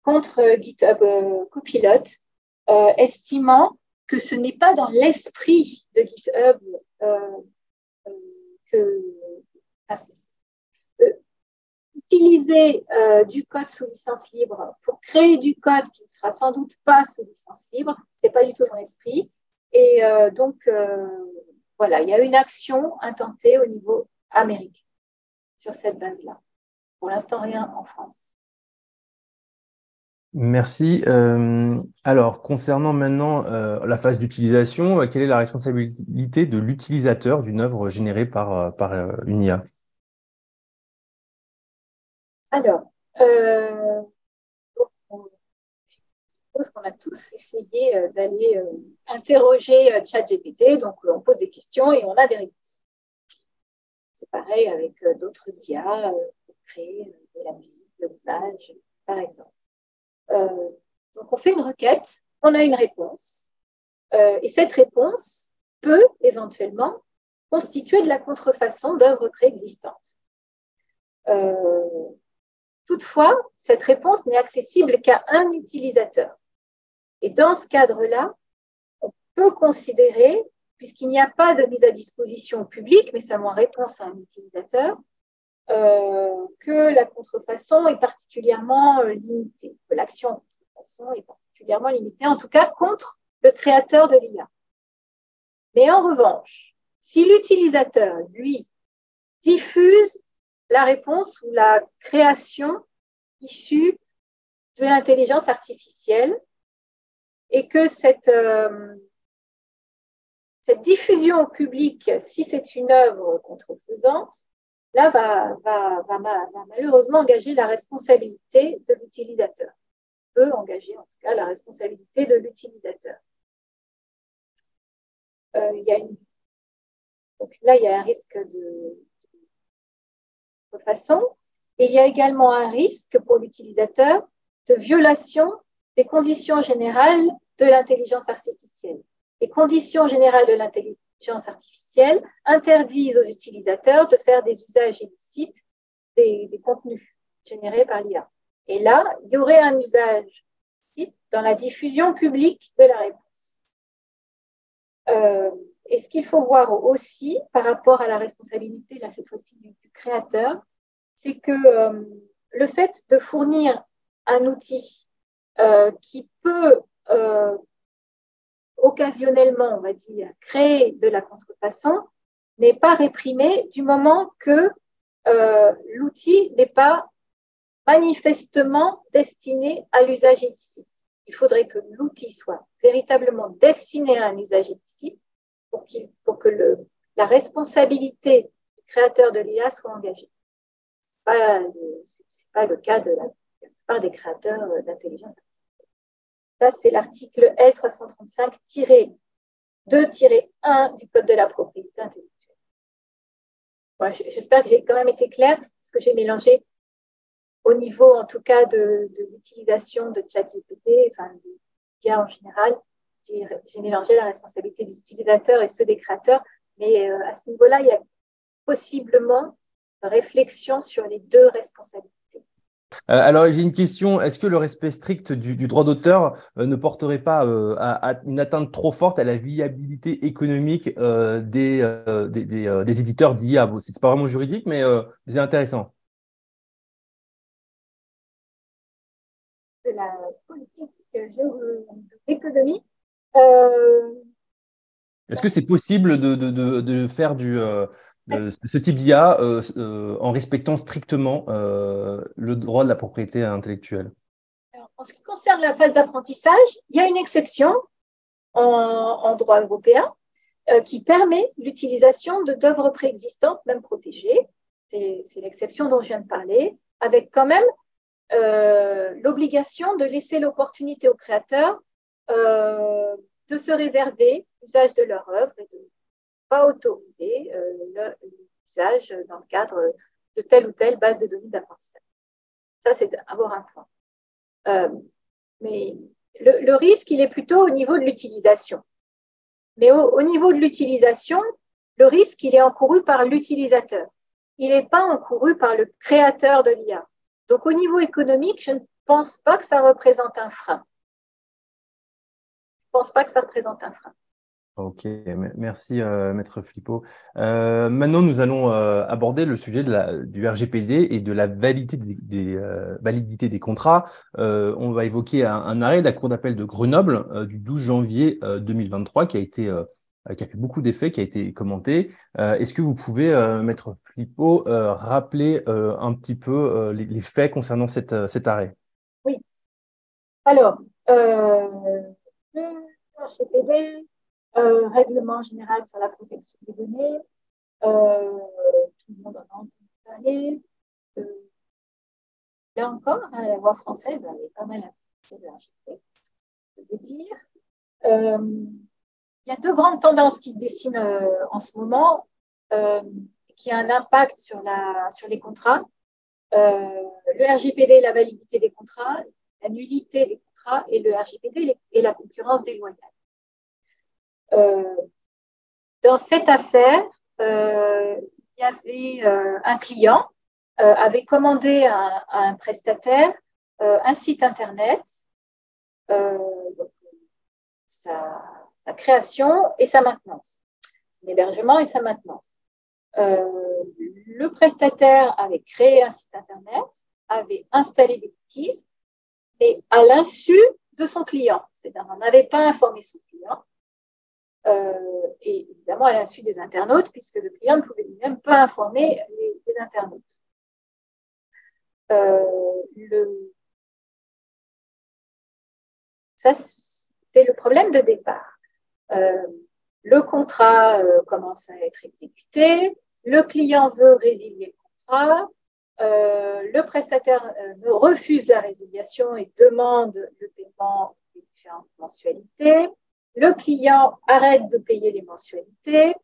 contre GitHub euh, Copilot, euh, estimant que ce n'est pas dans l'esprit de GitHub euh, que utiliser euh, du code sous licence libre pour créer du code qui ne sera sans doute pas sous licence libre, c'est pas du tout dans l'esprit. Et euh, donc, euh, voilà, il y a une action intentée au niveau américain sur cette base-là. Pour l'instant, rien en France. Merci. alors, concernant maintenant la phase d'utilisation, quelle est la responsabilité de l'utilisateur d'une œuvre générée par, par une IA alors, euh, je suppose qu'on a tous essayé euh, d'aller euh, interroger ChatGPT. Donc, on pose des questions et on a des réponses. C'est pareil avec d'autres IA pour créer de la musique, de l'image, par exemple. donc, on fait une requête, on a une réponse. et cette réponse peut éventuellement constituer de la contrefaçon d'œuvres préexistantes. Toutefois, cette réponse n'est accessible qu'à un utilisateur. Et dans ce cadre-là, on peut considérer, puisqu'il n'y a pas de mise à disposition publique, mais seulement réponse à un utilisateur, euh, que la contrefaçon est particulièrement euh, limitée, que l'action contrefaçon est particulièrement limitée, en tout cas contre le créateur de l'IA. Mais en revanche, si l'utilisateur, lui, diffuse la réponse ou la création issue de l'intelligence artificielle et que cette, euh, cette diffusion au public, si c'est une œuvre contrefaisante, là va, va, va, malheureusement engager la responsabilité de l'utilisateur, peut engager en tout cas la responsabilité de l'utilisateur. Euh. Donc là, il y a un risque de, façon. Et il y a également un risque pour l'utilisateur de violation des conditions générales de l'intelligence artificielle. Les conditions générales de l'intelligence artificielle interdisent aux utilisateurs de faire des usages illicites des, des contenus générés par l'IA. Et là, il y aurait un usage dans la diffusion publique de la réponse. Euh, et ce qu'il faut voir aussi par rapport à la responsabilité, là cette fois-ci du, créateur, c'est que euh, le fait de fournir un outil euh, qui peut occasionnellement, on va dire, créer de la contrefaçon, n'est pas réprimé du moment que l'outil n'est pas manifestement destiné à l'usage illicite. Il faudrait que l'outil soit véritablement destiné à un usage illicite pour, pour que le, la responsabilité du créateur de l'IA soit engagée. Ce n'est pas, le cas de la, plupart des créateurs d'intelligence artificielle. Ça, c'est l'article L335-2-1 du Code de la propriété intellectuelle. J'espère que j'ai quand même été claire, parce que j'ai mélangé au niveau, en tout cas, de, l'utilisation de ChatGPT, enfin, de l'IA en général, j'ai mélangé la responsabilité des utilisateurs et ceux des créateurs. Mais euh, à ce niveau-là, il y a possiblement réflexion sur les deux responsabilités. Euh, alors, j'ai une question. Est-ce que le respect strict du, droit d'auteur euh, ne porterait pas à, une atteinte trop forte à la viabilité économique des, des, éditeurs d'IA Ce n'est pas vraiment juridique, mais c'est intéressant. la politique d'économie. Euh, Est-ce que c'est possible de, de, de, faire du, euh, ce type d'IA euh, en respectant strictement le droit de la propriété intellectuelle? En ce qui concerne la phase d'apprentissage, il y a une exception en, en droit européen qui permet l'utilisation d'œuvres préexistantes, même protégées. C'est l'exception dont je viens de parler, avec quand même euh, l'obligation de laisser l'opportunité aux créateurs euh, de se réserver l'usage de leur œuvre et de ne pas autoriser euh, l'usage dans le cadre de telle ou telle base de données d'apprentissage. Ça, c'est d'avoir un point. mais le, risque, il est plutôt au niveau de l'utilisation. Mais au, niveau de l'utilisation, le risque, il est encouru par l'utilisateur. Il n'est pas encouru par le créateur de l'IA. Donc au niveau économique, je ne pense pas que ça représente un frein. Je ne pense pas que ça représente un frein. Ok, merci euh, Maître Flippo. Euh, maintenant, nous allons euh, aborder le sujet de la, du RGPD et de la validité des, validité des contrats. on va évoquer un, un, arrêt de la Cour d'appel de Grenoble du 12 janvier 2023 qui a été qui a fait beaucoup d'effets, qui a été commenté. Est-ce que vous pouvez, Maître Flippo, rappeler un petit peu les, faits concernant cette, cet arrêt? Oui. Alors, RGPD, Règlement général sur la protection des données, tout le monde en a entendu parler. là encore, hein, la voix française, est pas mal veux dire il y a deux grandes tendances qui se dessinent euh, en ce moment, euh, qui ont un impact sur, sur les contrats. Euh, le RGPD, la validité des contrats, la nullité des contrats, et le RGPD et la concurrence déloyale. Dans cette affaire, il y avait un client avait commandé à, un prestataire un site internet. sa création et sa maintenance, son hébergement et sa maintenance. Euh, le prestataire avait créé un site Internet, avait installé des cookies, mais à l'insu de son client. C'est-à-dire, on n'avait pas informé son client. Euh, et évidemment, à l'insu des internautes, puisque le client ne pouvait même pas informer les, internautes. Euh. Ça, c'est le problème de départ. Euh, le contrat commence à être exécuté, le client veut résilier le contrat, le prestataire refuse la résiliation et demande le paiement des différentes mensualités. Le client arrête de payer les mensualités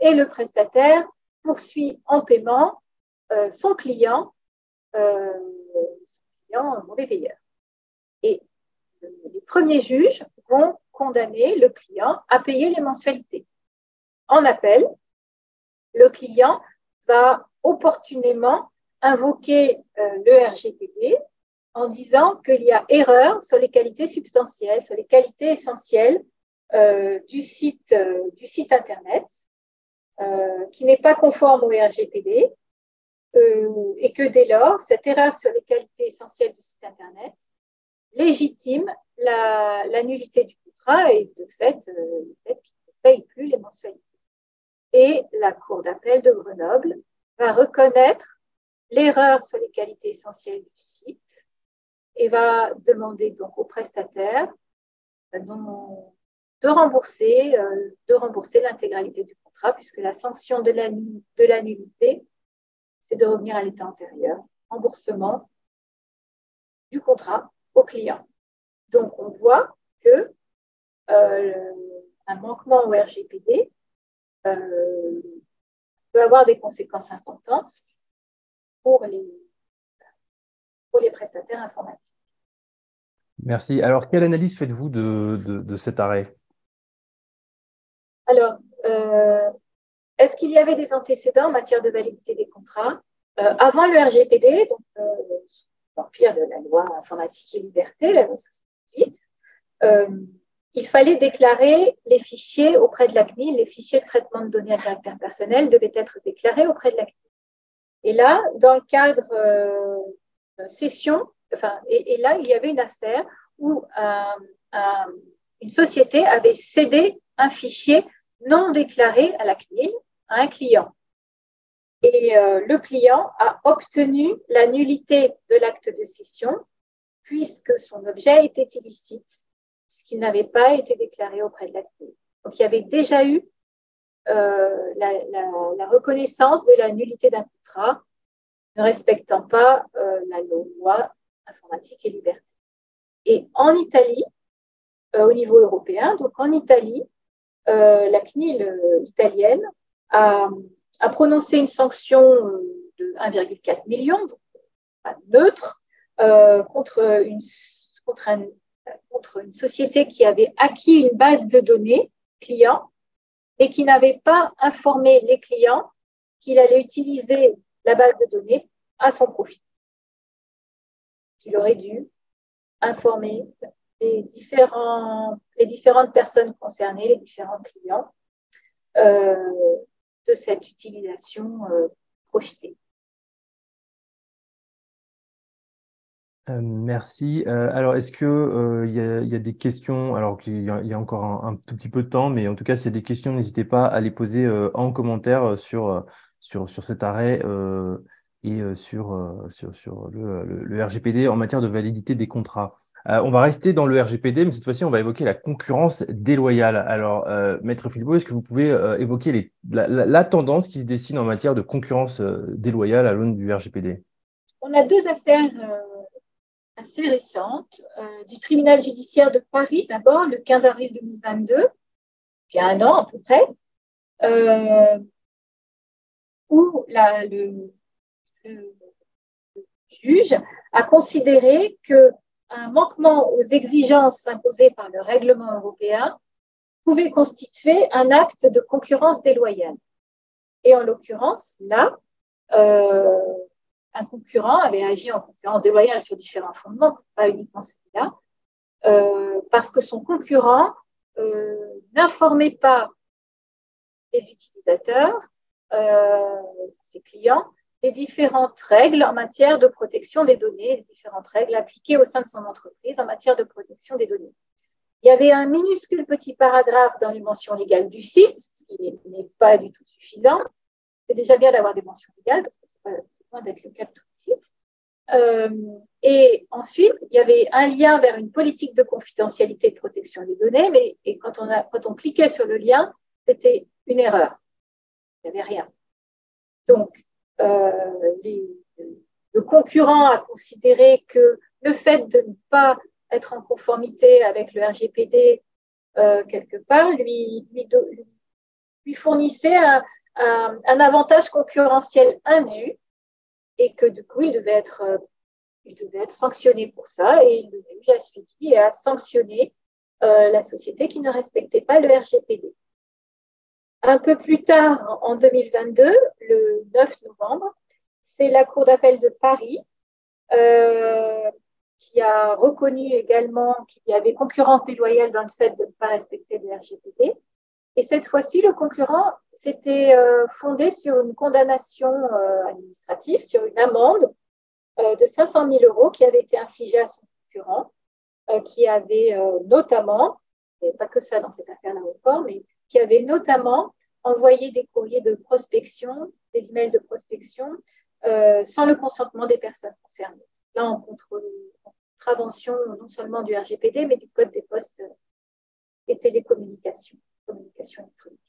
et le prestataire poursuit en paiement son client, son client mauvais payeur. Et premiers juges vont condamner le client à payer les mensualités. En appel, le client va opportunément invoquer euh, le RGPD en disant qu'il y a erreur sur les qualités substantielles, sur les qualités essentielles euh, du, site, euh, du site Internet, qui n'est pas conforme au RGPD, et que dès lors, cette erreur sur les qualités essentielles du site Internet légitime la, nullité du contrat et de fait, le fait qu'il ne paye plus les mensualités. Et la Cour d'appel de Grenoble va reconnaître l'erreur sur les qualités essentielles du site et va demander donc au prestataire euh, de rembourser, euh, rembourser l'intégralité du contrat puisque la sanction de la, nullité, c'est de revenir à l'état antérieur, remboursement du contrat au client. Donc on voit que euh, un manquement au RGPD peut avoir des conséquences importantes pour les, pour les prestataires informatiques. Merci. Alors, quelle analyse faites-vous de, cet arrêt? Alors, euh, est-ce qu'il y avait des antécédents en matière de validité des contrats euh, Avant le RGPD, donc euh, pire de la loi informatique et liberté, la loi 68, euh, il fallait déclarer les fichiers auprès de la CNIL, les fichiers de traitement de données à caractère personnel devaient être déclarés auprès de la CNIL. Et là, dans le cadre euh, session, enfin, et, là, il y avait une affaire où une société avait cédé un fichier non déclaré à la CNIL à un client. Et euh, le client a obtenu la nullité de l'acte de cession puisque son objet était illicite, puisqu'il n'avait pas été déclaré auprès de la CNIL. Donc, il y avait déjà eu euh, la, reconnaissance de la nullité d'un contrat ne respectant pas euh, la loi informatique et liberté. Et en Italie, au niveau européen, donc en Italie, la CNIL italienne a, prononcé une sanction de 1,4 million, donc pas neutre, contre une, contre une société qui avait acquis une base de données clients et qui n'avait pas informé les clients qu'il allait utiliser la base de données à son profit. Il aurait dû informer les, différentes personnes concernées, les différents clients, euh, de cette utilisation euh, projetée. Euh, merci. Alors, est-ce que euh, il y, a des questions? Alors qu'il y, a encore un, tout petit peu de temps, mais en tout cas, s'il y a des questions, n'hésitez pas à les poser en commentaire sur, sur, sur cet arrêt et sur, sur, sur le, RGPD en matière de validité des contrats. On va rester dans le RGPD, mais cette fois-ci, on va évoquer la concurrence déloyale. Alors, Maître Philippot, est-ce que vous pouvez évoquer les, la, tendance qui se dessine en matière de concurrence déloyale à l'aune du RGPD? On a deux affaires assez récente euh, du tribunal judiciaire de Paris, d'abord le 15 avril 2022, il y a un an à peu près, euh, où le, juge a considéré que un manquement aux exigences imposées par le règlement européen pouvait constituer un acte de concurrence déloyale. Et en l'occurrence, là, euh, un concurrent avait agi en concurrence déloyale sur différents fondements, pas uniquement celui-là, euh, parce que son concurrent euh, n'informait pas les utilisateurs, ses clients, des différentes règles en matière de protection des données, les différentes règles appliquées au sein de son entreprise en matière de protection des données. Il y avait un minuscule petit paragraphe dans les mentions légales du site, ce qui n'est pas du tout suffisant. C'est déjà bien d'avoir des mentions légales, parce que c'est loin d'être le cas de tout de suite. et ensuite, il y avait un lien vers une politique de confidentialité et de protection des données, mais quand, on a, quand on cliquait sur le lien, c'était une erreur. Il n'y avait rien. Donc, euh, le concurrent a considéré que le fait de ne pas être en conformité avec le RGPD euh, quelque part lui, fournissait un, avantage concurrentiel indu et que du coup, il devait être euh, il devait être sanctionné pour ça et le juge a suivi et a sanctionné la société qui ne respectait pas le RGPD. Un peu plus tard, en 2022, le 9 novembre, c'est la Cour d'appel de Paris euh, qui a reconnu également qu'il y avait concurrence déloyale dans le fait de ne pas respecter le RGPD. Et cette fois-ci, le concurrent s'était euh, fondé sur une condamnation euh, administrative, sur une amende de 500 000 euros qui avait été infligée à son concurrent, qui avait notamment, et pas que ça dans cette affaire-là encore, mais qui avait notamment envoyé des courriers de prospection, des emails de prospection, sans le consentement des personnes concernées là en contravention non seulement du RGPD, mais du Code des postes et télécommunications, communication électronique.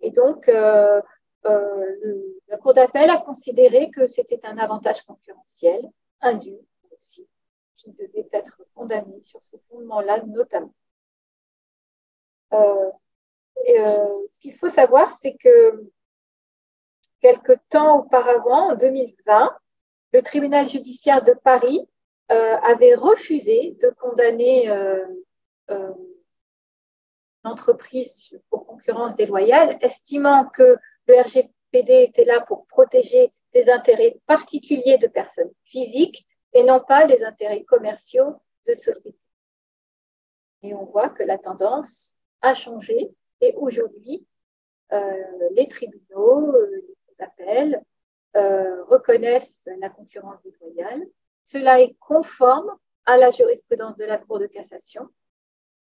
Et donc, euh, euh, la Cour d'appel a considéré que c'était un avantage concurrentiel, indu aussi, qui devait être condamné sur ce fondement-là notamment. Euh, ce qu'il faut savoir, c'est que quelque temps auparavant, en 2020, le tribunal judiciaire de Paris euh, avait refusé de condamner euh, euh, l'entreprise pour concurrence déloyale, estimant que le RGPD était là pour protéger des intérêts particuliers de personnes physiques et non pas les intérêts commerciaux de sociétés. Et on voit que la tendance a changé et aujourd'hui, les tribunaux, les appels, euh, reconnaissent la concurrence déloyale. Cela est conforme à la jurisprudence de la Cour de cassation,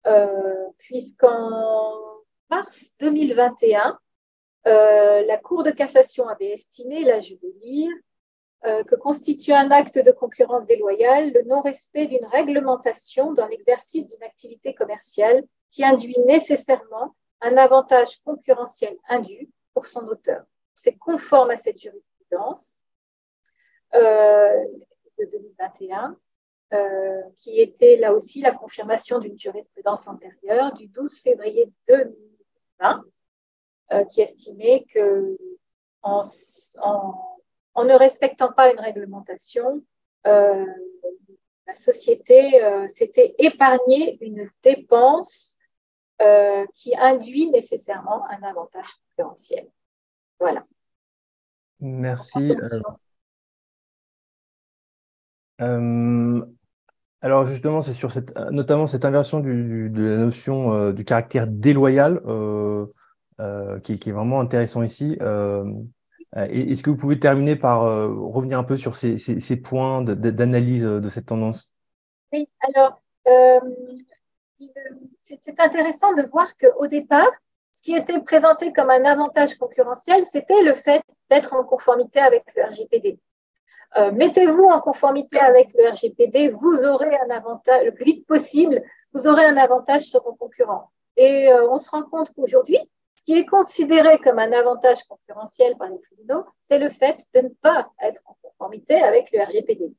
euh, puisqu'en mars 2021, euh, la Cour de cassation avait estimé, là je vais lire, que constitue un acte de concurrence déloyale le non-respect d'une réglementation dans l'exercice d'une activité commerciale qui induit nécessairement un avantage concurrentiel indu pour son auteur. C'est conforme à cette jurisprudence euh, de 2021, euh, qui était là aussi la confirmation d'une jurisprudence antérieure du 12 février 2020, euh, qui estimait que en, ne respectant pas une réglementation, la société s'était épargnée une dépense qui induit nécessairement un avantage concurrentiel. Voilà. Merci. Euh, euh, alors justement, c'est sur cette, notamment cette inversion de la notion euh, du caractère déloyal qui, est vraiment intéressant ici. Est-ce que vous pouvez terminer par revenir un peu sur ces, points d'analyse de cette tendance? Oui, alors c'est intéressant de voir qu'au départ, ce qui était présenté comme un avantage concurrentiel, c'était le fait d'être en conformité avec le RGPD. Euh, mettez-vous en conformité avec le RGPD, vous aurez un avantage, le plus vite possible, vous aurez un avantage sur vos concurrents. Et euh, on se rend compte qu'aujourd'hui, ce qui est considéré comme un avantage concurrentiel par les tribunaux, c'est le fait de ne pas être en conformité avec le RGPD.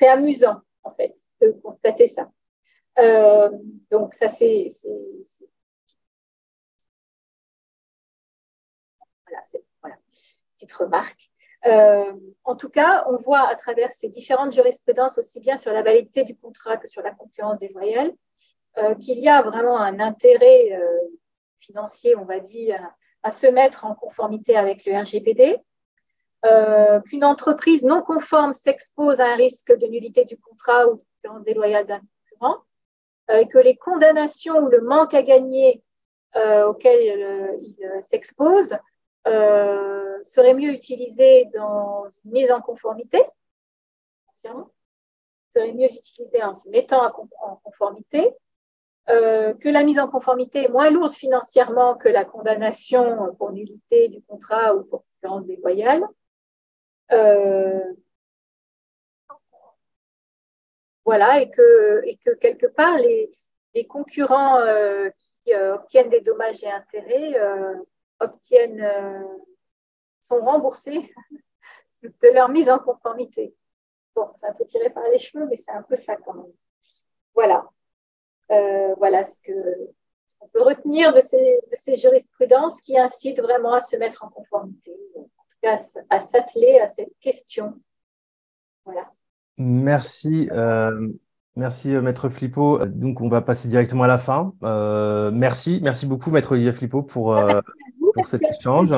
C'est amusant, en fait, de constater ça. Euh, donc, ça, c'est. Voilà, c'est remarque. Euh, en tout cas, on voit à travers ces différentes jurisprudences, aussi bien sur la validité du contrat que sur la concurrence déloyale, euh, qu'il y a vraiment un intérêt financier, on va dire, à se mettre en conformité avec le RGPD, qu'une entreprise non conforme s'expose à un risque de nullité du contrat ou de concurrence déloyale d'un concurrent, et que les condamnations ou le manque à gagner auquel il s'expose euh, serait mieux utilisé dans une mise en conformité, serait mieux utilisé en se mettant en conformité, euh, que la mise en conformité est moins lourde financièrement que la condamnation pour nullité du contrat ou pour concurrence déloyale. Euh, voilà, et que, et que quelque part, les, les concurrents qui obtiennent des dommages et intérêts obtiennent, euh, sont remboursés de leur mise en conformité. Bon, c'est un peu tiré par les cheveux, mais c'est un peu ça quand même. Voilà. Euh, voilà ce qu'on peut retenir de ces, de ces, jurisprudences qui incitent vraiment à se mettre en conformité, en tout cas à, s'atteler à cette question. Voilà. Merci, euh, merci Maître Flippo. Donc, on va passer directement à la fin. merci, merci beaucoup Maître Olivier Flippo pour, pour cet échange.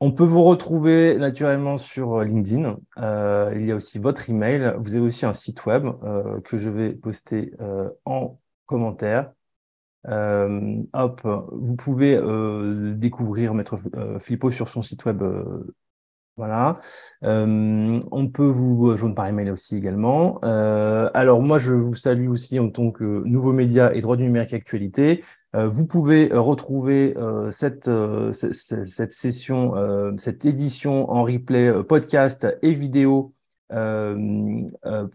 On peut vous retrouver naturellement sur LinkedIn. il y a aussi votre email. Vous avez aussi un site web que je vais poster en commentaire. Euh, hop, vous pouvez euh, découvrir Maître euh, Filippo sur son site web. Voilà. on peut vous joindre par email aussi également. alors moi, je vous salue aussi en tant que nouveau média et droit du numérique actualité. vous pouvez retrouver cette, session, cette édition en replay podcast et vidéo euh, euh,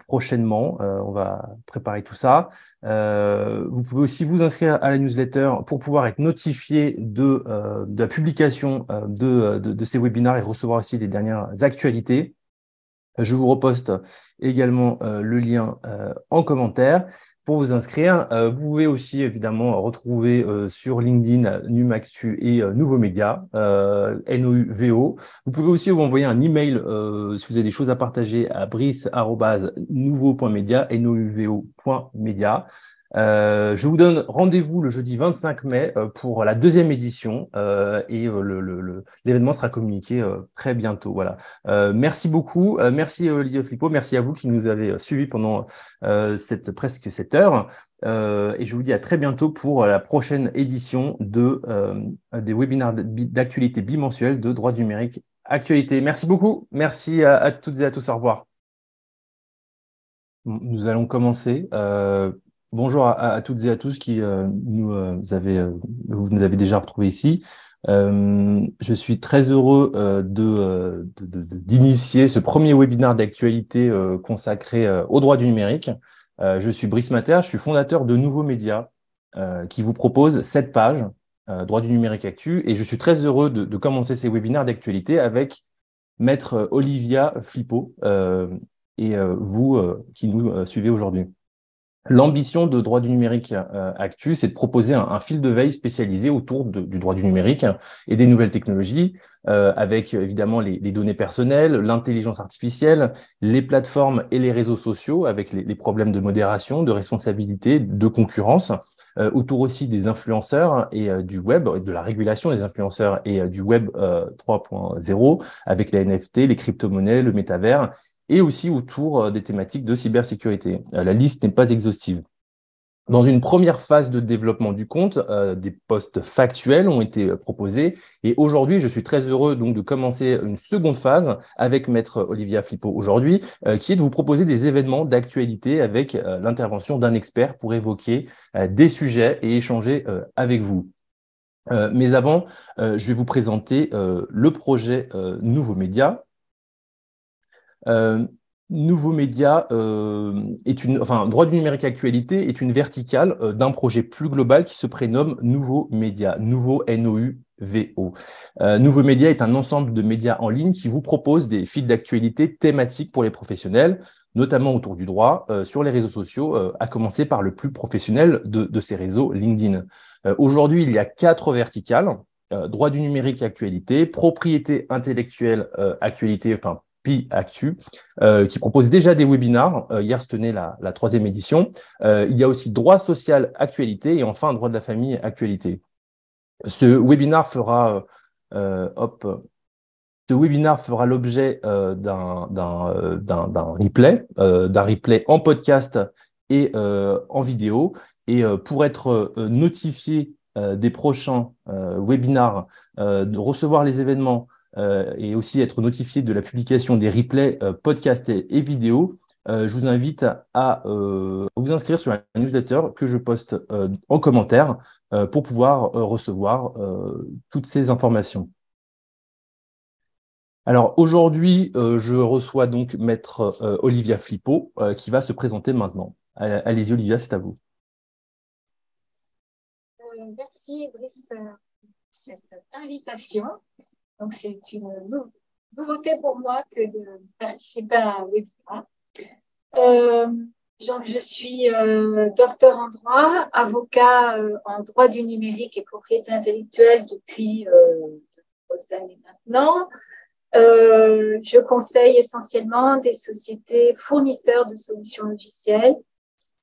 prochainement. Euh, on va préparer tout ça. vous pouvez aussi vous inscrire à la newsletter pour pouvoir être notifié de, la publication de, de, de, ces webinaires et recevoir aussi les dernières actualités. Je vous reposte également le lien en commentaire pour vous inscrire. Euh, vous pouvez aussi évidemment retrouver euh, sur LinkedIn Numactu et euh, Nouveaux Médias, NOUVO. Vous pouvez aussi vous envoyer un email si vous avez des choses à partager à brice.nouveau.media, nouvo.media. Euh, je vous donne rendez-vous le jeudi 25 mai euh, pour la deuxième édition euh, et l'événement sera communiqué très bientôt. Voilà. merci beaucoup. merci Olivier Flippo. Merci à vous qui nous avez suivis pendant cette, presque cette heure. et je vous dis à très bientôt pour la prochaine édition de, des webinaires d'actualité bimensuels de droit numérique actualité. Merci beaucoup. Merci à, à, toutes et à tous. Au revoir. Nous allons commencer. Bonjour à, toutes et à tous qui euh, nous euh, avez, euh, vous nous avez déjà retrouvés ici. je suis très heureux de, d'initier ce premier webinaire d'actualité consacré au droit du numérique. je suis Brice Mater, je suis fondateur de Nouveaux Médias qui vous propose cette page droit du numérique actu et je suis très heureux de, commencer ces webinaires d'actualité avec maître Olivia Flippo et vous qui nous suivez aujourd'hui. L'ambition de droit du numérique euh, Actu, c'est de proposer un, fil de veille spécialisé autour du droit du numérique et des nouvelles technologies, euh, avec évidemment les, données personnelles, l'intelligence artificielle, les plateformes et les réseaux sociaux, avec les, problèmes de modération, de responsabilité, de concurrence, euh, autour aussi des influenceurs et du web, de la régulation des influenceurs et du web 3.0, avec les NFT, les crypto-monnaies, le métavers et aussi autour euh, des thématiques de cybersécurité. Euh, la liste n'est pas exhaustive. Dans une première phase de développement du compte, euh, des postes factuels ont été proposés et aujourd'hui, je suis très heureux donc de commencer une seconde phase avec maître Olivia Flippo aujourd'hui, qui est de vous proposer des événements d'actualité avec l'intervention d'un expert pour évoquer des sujets et échanger avec vous. mais avant, je vais vous présenter le projet Nouveaux Médias, euh, Nouveau Média euh, est une, enfin, droit du numérique actualité est une verticale euh, d'un projet plus global qui se prénomme Nouveau Média, Nouveau NOU-VO. Nouveau Média est un ensemble de médias en ligne qui vous propose des fils d'actualité thématiques pour les professionnels, notamment autour du droit, sur les réseaux sociaux, à commencer par le plus professionnel de, de ces réseaux, LinkedIn. Aujourd'hui, il y a quatre verticales. droit du numérique actualité, propriété intellectuelle actualité, enfin Actu, euh, qui propose déjà des webinars. Euh, hier se tenait la, troisième édition. Euh, il y a aussi droit social actualité et enfin droit de la famille actualité. Ce webinar fera, hop, ce webinar fera l'objet d'un replay, d'un replay en podcast et en vidéo. Et pour être notifié des prochains webinars, de recevoir les événements, euh, et aussi être notifié de la publication des replays, euh, podcasts et, vidéos, euh, je vous invite à vous inscrire sur la newsletter que je poste en commentaire pour pouvoir recevoir toutes ces informations. Alors aujourd'hui, je reçois donc maître Olivia Flippo qui va se présenter maintenant. Allez-y Olivia, c'est à vous. merci Brice pour cette invitation. Donc, c'est une nouveauté pour moi que de participer à un webinaire. Euh, je suis euh, docteur en droit, avocat euh, en droit du numérique et propriété intellectuelle depuis euh, années maintenant. je conseille essentiellement des sociétés fournisseurs de solutions logicielles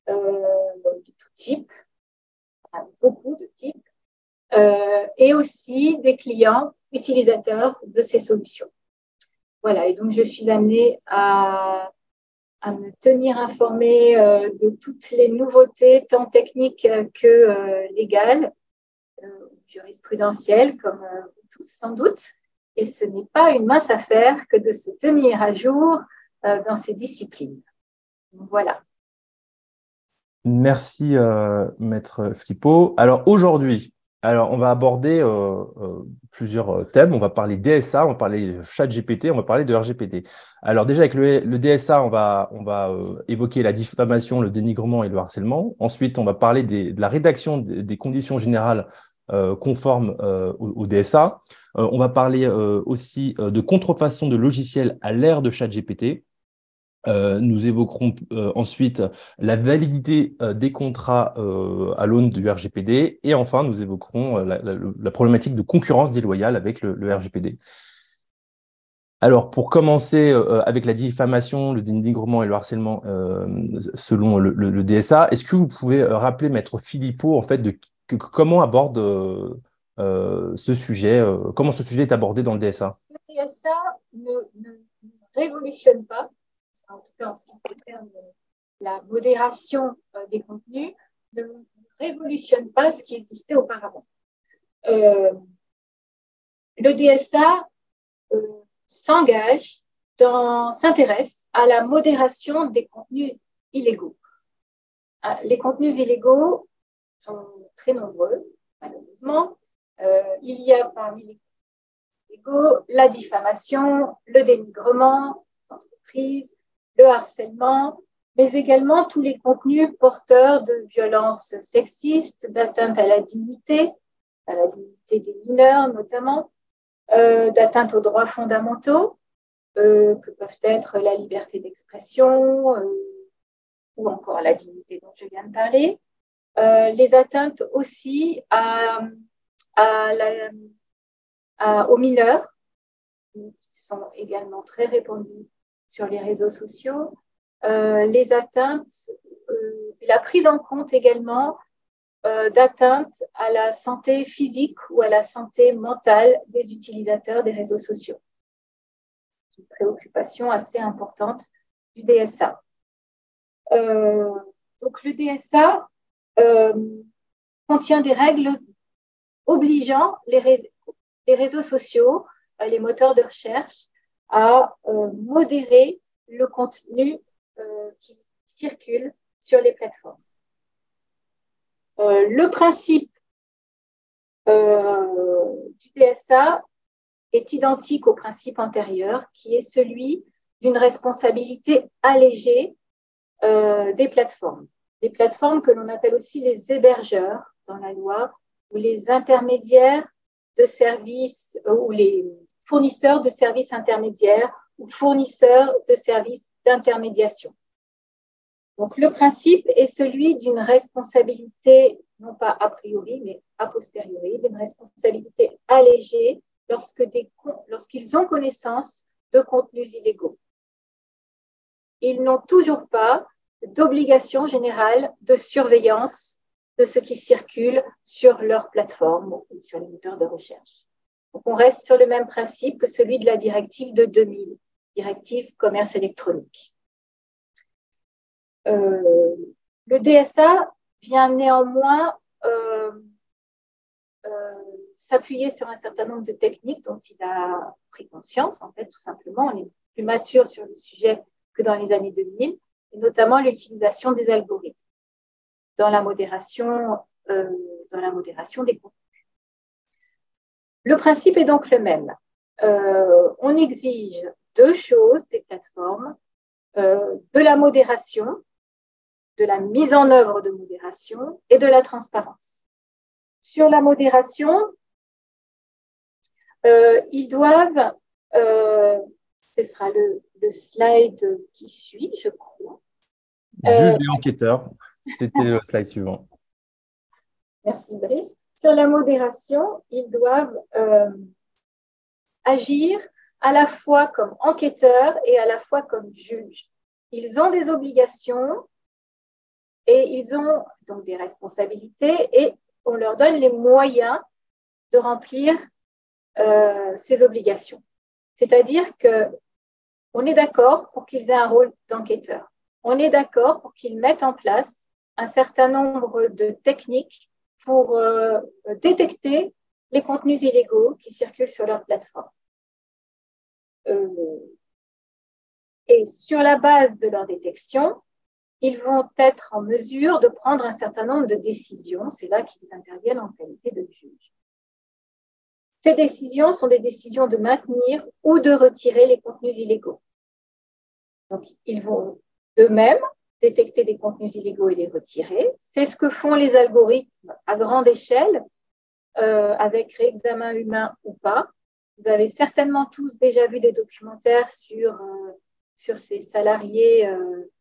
de tout type, beaucoup de types, et aussi des clients utilisateurs de ces solutions. Voilà, et donc je suis amenée à, me tenir informée euh, de toutes les nouveautés, tant techniques que euh, légales, euh, jurisprudentielles, comme tous sans doute. Et ce n'est pas une mince affaire que de se tenir à jour dans ces disciplines. Voilà. Merci, Maître Flippo. Alors aujourd'hui, alors, on va aborder euh, euh, plusieurs euh, thèmes. On va parler DSA, on va parler chat GPT, on va parler de RGPD. Alors déjà, avec le, DSA, on va, on va évoquer la diffamation, le dénigrement et le harcèlement. Ensuite, on va parler de la rédaction des, conditions générales conformes au, DSA. on va parler aussi de contrefaçon de logiciels à l'ère de chat GPT. Euh, nous évoquerons euh, ensuite la validité euh, des contrats à l'aune du RGPD et enfin nous évoquerons la, problématique de concurrence déloyale avec le, RGPD. Alors pour commencer avec la diffamation, le dénigrement et le harcèlement selon le, DSA, est-ce que vous pouvez rappeler Maître Philippot en fait de comment aborde ce sujet, comment ce sujet est abordé dans le DSA Le DSA ne révolutionne pas en tout cas en ce qui concerne la modération euh, des contenus, ne révolutionne pas ce qui existait auparavant. Euh, le DSA euh, s'engage s'intéresse à la modération des contenus illégaux. Les contenus illégaux sont très nombreux, malheureusement. il y a parmi les contenus illégaux la diffamation, le dénigrement d'entreprise, le harcèlement, mais également tous les contenus porteurs de violences sexistes, d'atteinte à la dignité, à la dignité des mineurs notamment, euh, d'atteinte aux droits fondamentaux, euh, que peuvent être la liberté d'expression euh, ou encore la dignité dont je viens de parler, les atteintes aussi aux mineurs, qui sont également très répandues sur les réseaux sociaux, euh, les atteintes, euh, la prise en compte également euh, d'atteintes à la santé physique ou à la santé mentale des utilisateurs des réseaux sociaux. Une préoccupation assez importante du DSA. donc le DSA contient des règles obligeant les, les réseaux sociaux, les moteurs de recherche, à euh, modérer le contenu euh, qui circule sur les plateformes. Euh, le principe du DSA est identique au principe antérieur, qui est celui d'une responsabilité allégée des plateformes. Les plateformes que l'on appelle aussi les hébergeurs dans la loi, ou les intermédiaires de services, ou les fournisseurs de services intermédiaires ou fournisseurs de services d'intermédiation. Donc le principe est celui d'une responsabilité, non pas a priori, mais a posteriori, d'une responsabilité allégée lorsqu'ils ont connaissance de contenus illégaux. Ils n'ont toujours pas d'obligation générale de surveillance de ce qui circule sur leur plateforme ou sur les moteurs de recherche on reste sur le même principe que celui de la directive de 2000, directive commerce électronique. Euh, le DSA vient néanmoins euh, euh, s'appuyer sur un certain nombre de techniques dont il a pris conscience, en fait, tout simplement. On est plus mature sur le sujet que dans les années 2000, et notamment l'utilisation des algorithmes dans la modération, dans la modération des contenus. Le principe est donc le même. Euh, on exige deux choses des plateformes, euh, de la modération, de la mise en œuvre de modération et de la transparence. Sur la modération, euh, ils doivent, ce sera le, le, slide qui suit, je crois. Juge et enquêteur, c'était le slide suivant. Merci Brice sur la modération, ils doivent euh, agir à la fois comme enquêteurs et à la fois comme juges. Ils ont des obligations et ils ont donc des responsabilités et on leur donne les moyens de remplir euh, ces obligations. C'est-à-dire que on est d'accord pour qu'ils aient un rôle d'enquêteur. On est d'accord pour qu'ils mettent en place un certain nombre de techniques pour euh, détecter les contenus illégaux qui circulent sur leur plateforme. Euh, et sur la base de leur détection, ils vont être en mesure de prendre un certain nombre de décisions. C'est là qu'ils interviennent en qualité de juge. Ces décisions sont des décisions de maintenir ou de retirer les contenus illégaux. Donc, ils vont d'eux-mêmes détecter des contenus illégaux et les retirer. C'est ce que font les algorithmes à grande échelle, euh, avec réexamen humain ou pas. Vous avez certainement tous déjà vu des documentaires sur, euh, sur ces salariés euh,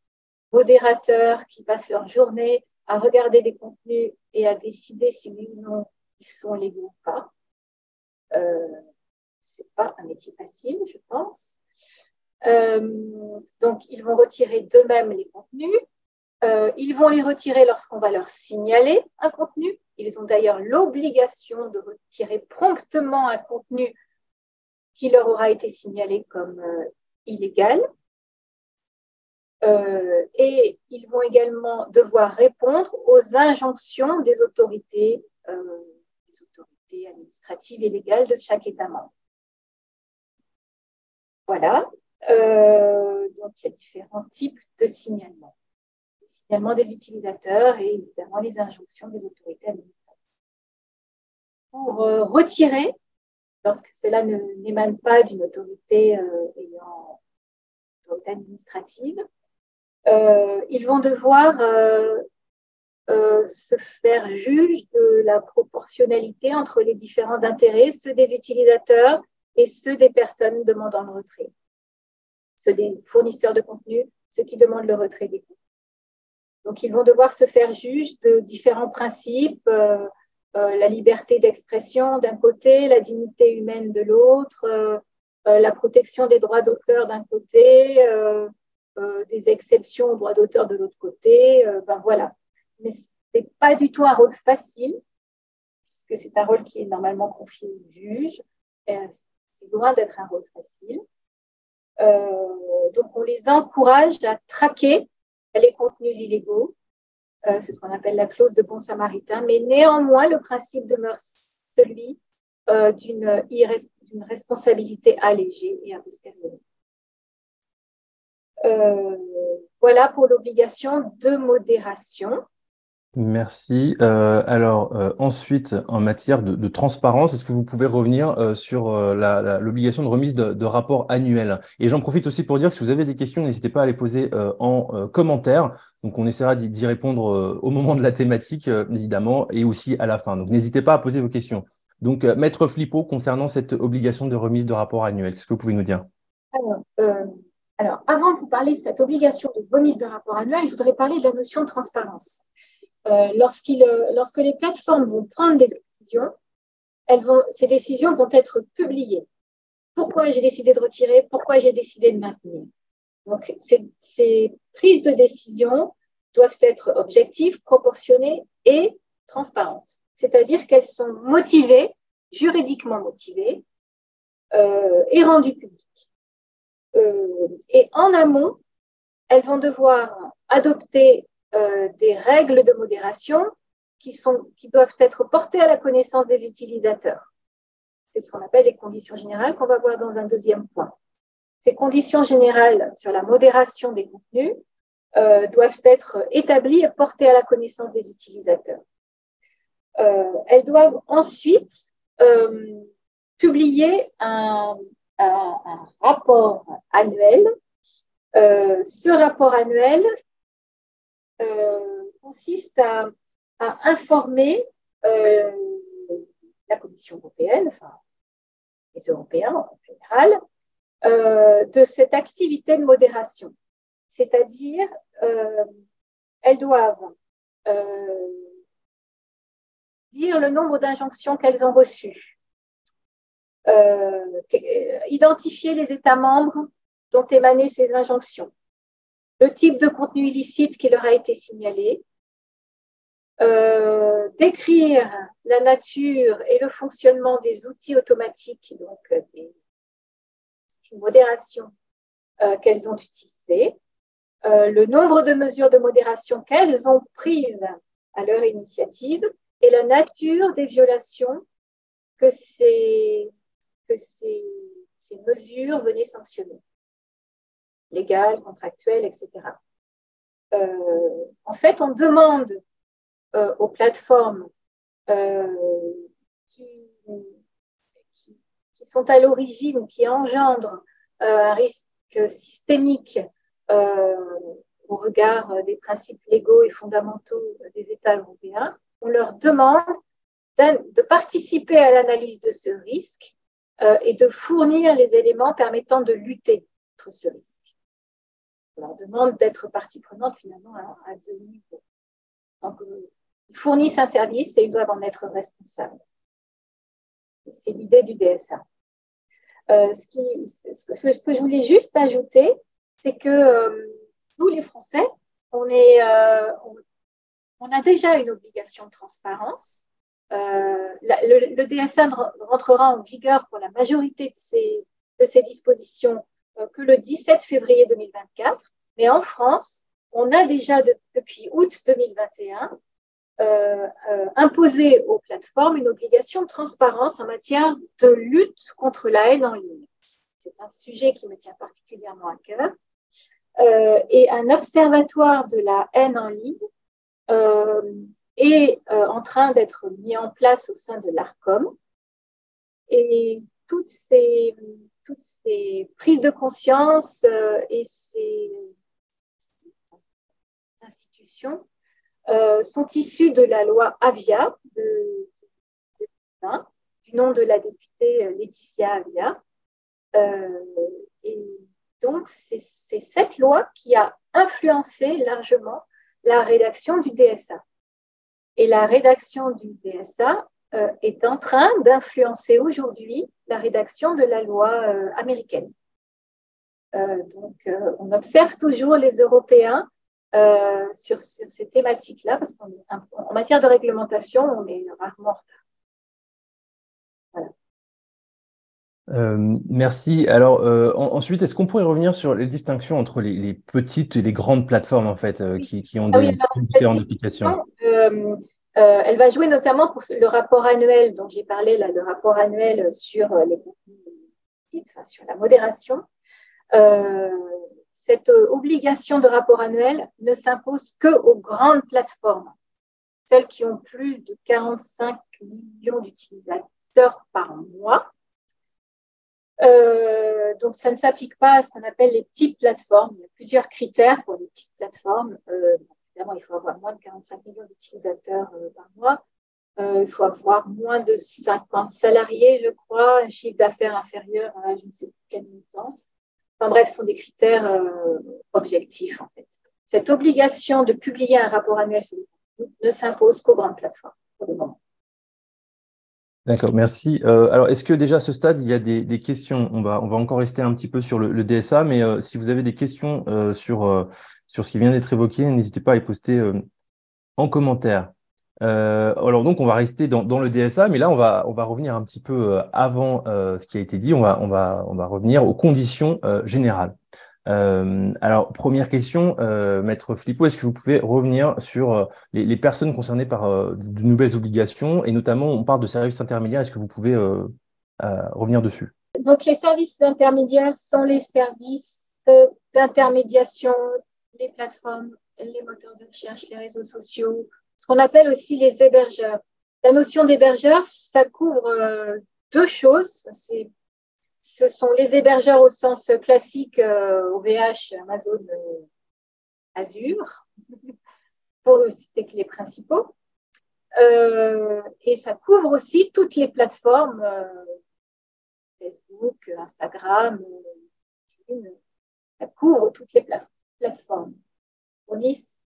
modérateurs qui passent leur journée à regarder des contenus et à décider si oui ou non ils sont légaux ou pas. Euh, c'est pas un métier facile, je pense. Euh, donc, ils vont retirer d'eux-mêmes les contenus. Euh, ils vont les retirer lorsqu'on va leur signaler un contenu. Ils ont d'ailleurs l'obligation de retirer promptement un contenu qui leur aura été signalé comme euh, illégal. et ils vont également devoir répondre aux injonctions des autorités, des autorités administratives et légales de chaque État membre. Voilà. Euh, donc, il y a différents types de signalements. Les signalements des utilisateurs et évidemment les injonctions des autorités administratives. Pour euh, retirer, lorsque cela n'émane pas d'une autorité euh, ayant autorité administrative, ils vont devoir se faire juge de la proportionnalité entre les différents intérêts, ceux des utilisateurs et ceux des personnes demandant le retrait ceux des fournisseurs de contenu, ceux qui demandent le retrait des contenus. Donc, ils vont devoir se faire juge de différents principes, euh, euh, la liberté d'expression d'un côté, la dignité humaine de l'autre, euh, la protection des droits d'auteur d'un côté, des exceptions aux droits d'auteur de l'autre côté. ben voilà. Mais ce n'est pas du tout un rôle facile, puisque c'est un rôle qui est normalement confié au juge. C'est loin d'être un rôle facile. Euh, donc, on les encourage à traquer les contenus illégaux. Euh, c'est ce qu'on appelle la clause de bon samaritain. Mais néanmoins, le principe demeure celui euh, d'une responsabilité allégée et a posteriori. voilà pour l'obligation de modération. Merci. Euh, alors euh, ensuite, en matière de, transparence, est-ce que vous pouvez revenir euh, sur l'obligation de remise de, rapport annuel? Et j'en profite aussi pour dire que si vous avez des questions, n'hésitez pas à les poser en commentaire. Donc on essaiera d'y répondre au moment de la thématique, évidemment, et aussi à la fin. Donc n'hésitez pas à poser vos questions. Donc Maître Flippo, concernant cette obligation de remise de rapport annuel, qu'est-ce que vous pouvez nous dire? Alors, alors, avant de vous parler de cette obligation de remise de rapport annuel, je voudrais parler de la notion de transparence. Euh, euh, lorsque les plateformes vont prendre des décisions, ces décisions vont être publiées. Pourquoi j'ai décidé de retirer? Pourquoi j'ai décidé de maintenir? Donc, ces, prises de décision doivent être objectives, proportionnées et transparentes. C'est-à-dire qu'elles sont motivées, juridiquement motivées, euh, et rendues publiques. et en amont, elles vont devoir adopter euh, des règles de modération qui, sont, qui doivent être portées à la connaissance des utilisateurs. C'est ce qu'on appelle les conditions générales qu'on va voir dans un deuxième point. Ces conditions générales sur la modération des contenus euh, doivent être établies et portées à la connaissance des utilisateurs. Euh, elles doivent ensuite publier un, rapport annuel. ce rapport annuel consiste à, informer euh, la Commission européenne, enfin les Européens en général, euh, de cette activité de modération. C'est-à-dire, elles doivent dire le nombre d'injonctions qu'elles ont reçues, identifier les États membres dont émanaient ces injonctions, le type de contenu illicite qui leur a été signalé, euh, décrire la nature et le fonctionnement des outils automatiques, donc euh, des modération euh, qu'elles ont utilisés, le nombre de mesures de modération qu'elles ont prises à leur initiative et la nature des violations que ces mesures venaient sanctionner, légales, contractuelles, etc. en fait, on demande euh, aux plateformes euh, qui, sont à l'origine ou qui engendrent euh, un risque systémique au regard des principes légaux et fondamentaux des États européens, on leur demande de participer à l'analyse de ce risque et de fournir les éléments permettant de lutter contre ce risque. On leur demande d'être partie prenante finalement à, deux niveaux. Donc, ils fournissent un service et ils doivent en être responsables. C'est l'idée du DSA. Euh, ce, que, je voulais juste ajouter, c'est que euh, nous, les Français, on, euh, a déjà une obligation de transparence. le, DSA rentrera en vigueur pour la majorité de ces dispositions que le 17 février 2024. Mais en France, on a déjà depuis août 2021 euh, euh, imposer aux plateformes une obligation de transparence en matière de lutte contre la haine en ligne. C'est un sujet qui me tient particulièrement à cœur. Euh, et un observatoire de la haine en ligne est en train d'être mis en place au sein de l'ARCOM. Et toutes ces, toutes ces prises de conscience et ces institutions euh, sont issus de la loi Avia de, du nom de la députée euh, Laetitia Avia. Euh, et donc, c'est cette loi qui a influencé largement la rédaction du DSA. Et la rédaction du DSA est en train d'influencer aujourd'hui la rédaction de la loi américaine. donc, on observe toujours les Européens euh, sur, ces thématiques-là, parce qu'en matière de réglementation, on est rarement en retard. Euh, merci. Alors euh, ensuite, est-ce qu'on pourrait revenir sur les distinctions entre les, petites et les grandes plateformes en fait qui, qui, ont ah des différentes applications? Elle va jouer notamment pour le rapport annuel dont j'ai parlé là, le rapport annuel sur les sur la modération cette euh, obligation de rapport annuel ne s'impose que aux grandes plateformes, celles qui ont plus de 45 millions d'utilisateurs par mois. Euh, donc, ça ne s'applique pas à ce qu'on appelle les petites plateformes. Il y a plusieurs critères pour les petites plateformes. Euh, il faut avoir moins de 45 millions d'utilisateurs par mois. il faut avoir moins de 50 salariés, je crois, un chiffre d'affaires inférieur à je ne sais plus quel montant bref, ce sont des critères euh, objectifs en fait. Cette obligation de publier un rapport annuel sur ne s'impose qu'aux grandes plateformes pour le moment. D'accord, merci. Euh, alors, est-ce que déjà à ce stade, il y a des, questions? On va, on va encore rester un petit peu sur le, DSA, mais euh, si vous avez des questions sur, sur ce qui vient d'être évoqué, n'hésitez pas à les poster en commentaire. Euh, alors donc on va rester dans, le DSA, mais là on va, revenir un petit peu euh, avant euh, ce qui a été dit, on va, revenir aux conditions générales. alors première question, Maître Filippo, est-ce que vous pouvez revenir sur les, personnes concernées par de nouvelles obligations? Et notamment on parle de services intermédiaires, est-ce que vous pouvez revenir dessus? Donc les services intermédiaires sont les services d'intermédiation, les plateformes, les moteurs de recherche, les réseaux sociaux, ce qu'on appelle aussi les hébergeurs. La notion d'hébergeur, ça couvre euh, deux choses. Ce sont les hébergeurs au sens classique OVH, euh, Amazon, euh, Azure, pour citer les principaux. et ça couvre aussi toutes les plateformes, Facebook, Instagram, ça couvre toutes les plateformes. Fournissent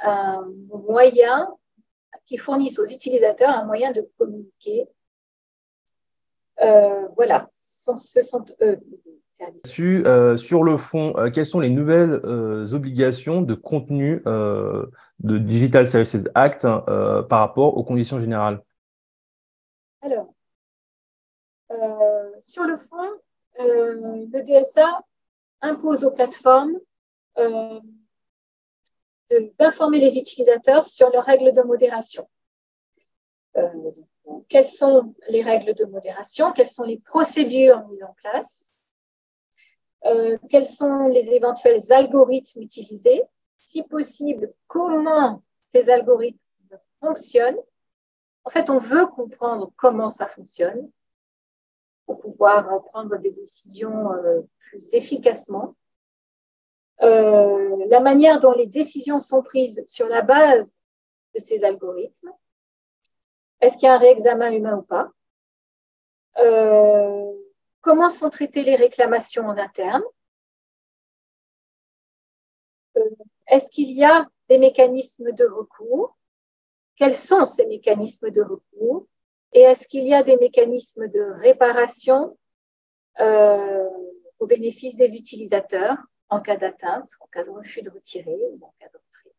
un moyen qui fournissent aux utilisateurs un moyen de communiquer. Voilà, ce sont, eux sur le fond, quelles sont les nouvelles obligations de contenu de Digital Services Act par rapport aux conditions générales? Alors, sur le fond, le DSA impose aux plateformes d'informer les utilisateurs sur leurs règles de modération. Euh, quelles sont les règles de modération Quelles sont les procédures mises en place euh, Quels sont les éventuels algorithmes utilisés Si possible, comment ces algorithmes fonctionnent En fait, on veut comprendre comment ça fonctionne pour pouvoir prendre des décisions euh, plus efficacement. Euh, la manière dont les décisions sont prises sur la base de ces algorithmes. Est-ce qu'il y a un réexamen humain ou pas? Euh, Comment sont traitées les réclamations en interne? Euh, Est-ce qu'il y a des mécanismes de recours? Quels sont ces mécanismes de recours? Et est-ce qu'il y a des mécanismes de réparation au bénéfice des utilisateurs? En cas d'atteinte, en cas de refus de retirer ou en cas de retrait.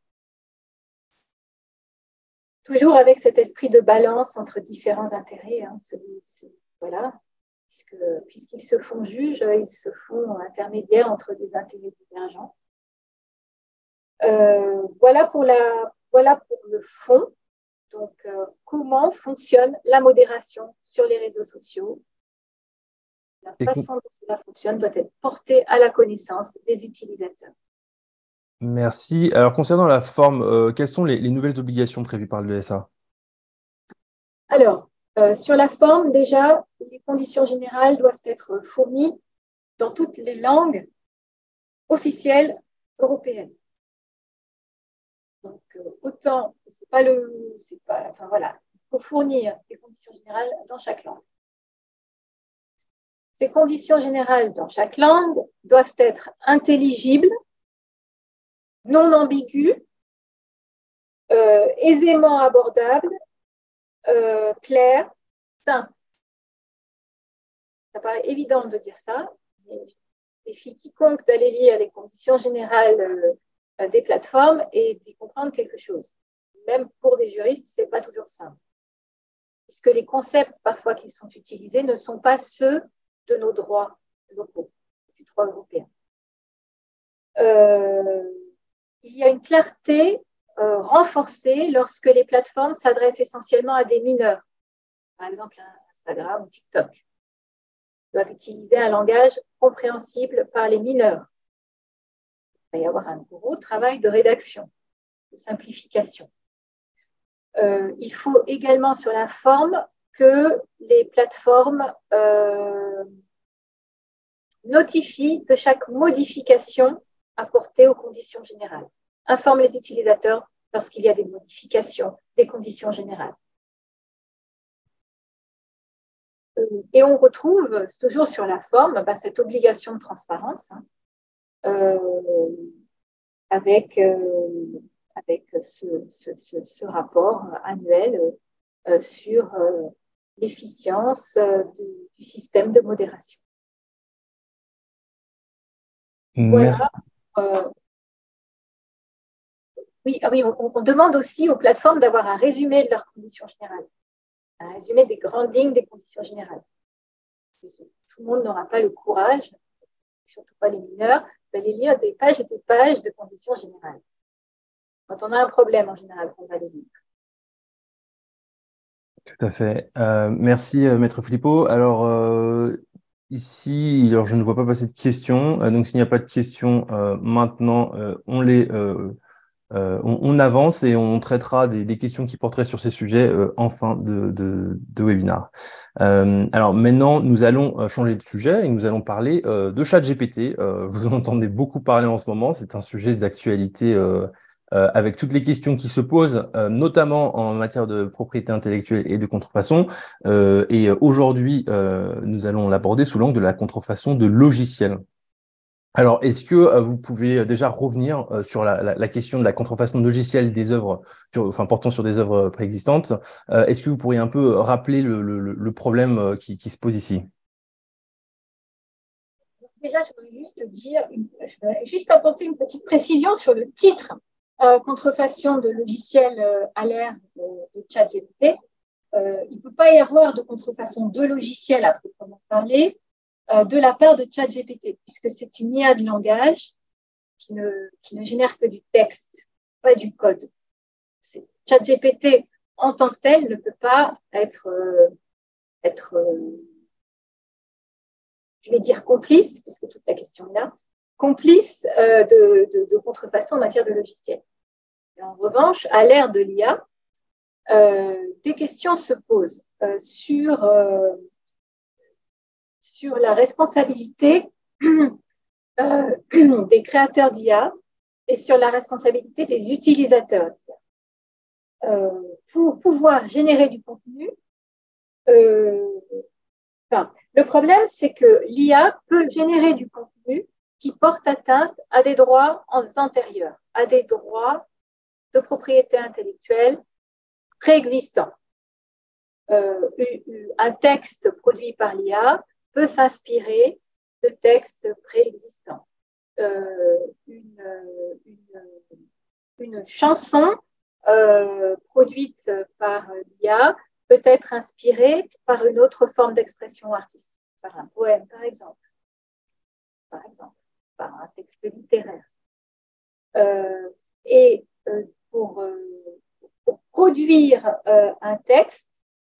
Toujours avec cet esprit de balance entre différents intérêts. Hein, voilà, puisqu'ils se font juges, ils se font intermédiaires entre des intérêts divergents. Euh, voilà, pour la, voilà pour le fond. Donc, euh, comment fonctionne la modération sur les réseaux sociaux? La façon dont cela fonctionne doit être portée à la connaissance des utilisateurs. Merci. Alors, concernant la forme, euh, quelles sont les, nouvelles obligations prévues par le DSA Alors, euh, sur la forme, déjà, les conditions générales doivent être fournies dans toutes les langues officielles européennes. Donc, euh, autant, c'est pas le, c'est pas, enfin voilà, il faut fournir les conditions générales dans chaque langue. Ces conditions générales dans chaque langue doivent être intelligibles, non ambiguës, euh, aisément abordables, euh, claires, simples. Ça paraît évident de dire ça, mais défie quiconque d'aller lire les conditions générales euh, des plateformes et d'y comprendre quelque chose. Même pour des juristes, ce n'est pas toujours simple. Puisque les concepts parfois qui sont utilisés ne sont pas ceux de nos droits locaux, du droit européen. Euh, il y a une clarté euh, renforcée lorsque les plateformes s'adressent essentiellement à des mineurs, par exemple Instagram ou TikTok. Ils doivent utiliser un langage compréhensible par les mineurs. Il va y avoir un gros travail de rédaction, de simplification. Euh, il faut également sur la forme que les plateformes euh, notifient de chaque modification apportée aux conditions générales. Informent les utilisateurs lorsqu'il y a des modifications des conditions générales. Euh, et on retrouve toujours sur la forme bah, cette obligation de transparence hein, euh, avec, avec ce, rapport annuel sur l'efficience euh, du, système de modération. Voilà. Euh, oui, ah oui on, demande aussi aux plateformes d'avoir un résumé de leurs conditions générales, un résumé des grandes lignes des conditions générales. Tout le monde n'aura pas le courage, surtout pas les mineurs, d'aller lire des pages et des pages de conditions générales. Quand on a un problème, en général, on va les lire. Tout à fait. Euh, merci, euh, Maître Filippo. Alors, euh, ici, alors, je ne vois pas passer de questions. donc, s'il n'y a pas de questions maintenant, on les. On, avance et on traitera des, questions qui porteraient sur ces sujets en fin de, de, de webinaire. alors maintenant, nous allons changer de sujet et nous allons parler de ChatGPT. vous en entendez beaucoup parler en ce moment. C'est un sujet d'actualité euh, avec toutes les questions qui se posent, euh, notamment en matière de propriété intellectuelle et de contrefaçon. Euh, et aujourd'hui, nous allons l'aborder sous l'angle de la contrefaçon de logiciels. Alors, est-ce que vous pouvez déjà revenir sur la, question de la contrefaçon logicielle des œuvres, enfin portant sur des œuvres préexistantes Est-ce que vous pourriez un peu rappeler le, problème qui, se pose ici? Déjà, je voudrais juste dire, je voudrais juste apporter une petite précision sur le titre contrefaçon de logiciels à l'ère de, de ChatGPT. Euh, il ne peut pas y avoir de contrefaçon de logiciels à proprement parler euh, de la part de ChatGPT, puisque c'est une IA de langage qui ne, qui ne génère que du texte, pas du code. ChatGPT en tant que tel ne peut pas être, euh, être je vais dire complice, puisque toute la question est là, complice de, de, contrefaçon en matière de logiciel. en revanche, à l'ère de l'IA, euh, des questions se posent euh, sur, euh, la responsabilité des créateurs d'IA et sur la responsabilité des utilisateurs pour pouvoir générer du contenu, enfin, le problème, c'est que l'IA peut générer du contenu qui porte atteinte à des droits antérieurs, à des droits de propriété intellectuelle préexistant. Euh, un texte produit par l'IA peut s'inspirer de textes préexistants. Euh, une, chanson euh, produite par l'IA peut être inspirée par une autre forme d'expression artistique, par un poème par exemple, par un texte littéraire. Euh, et euh, pour pour produire euh, un texte,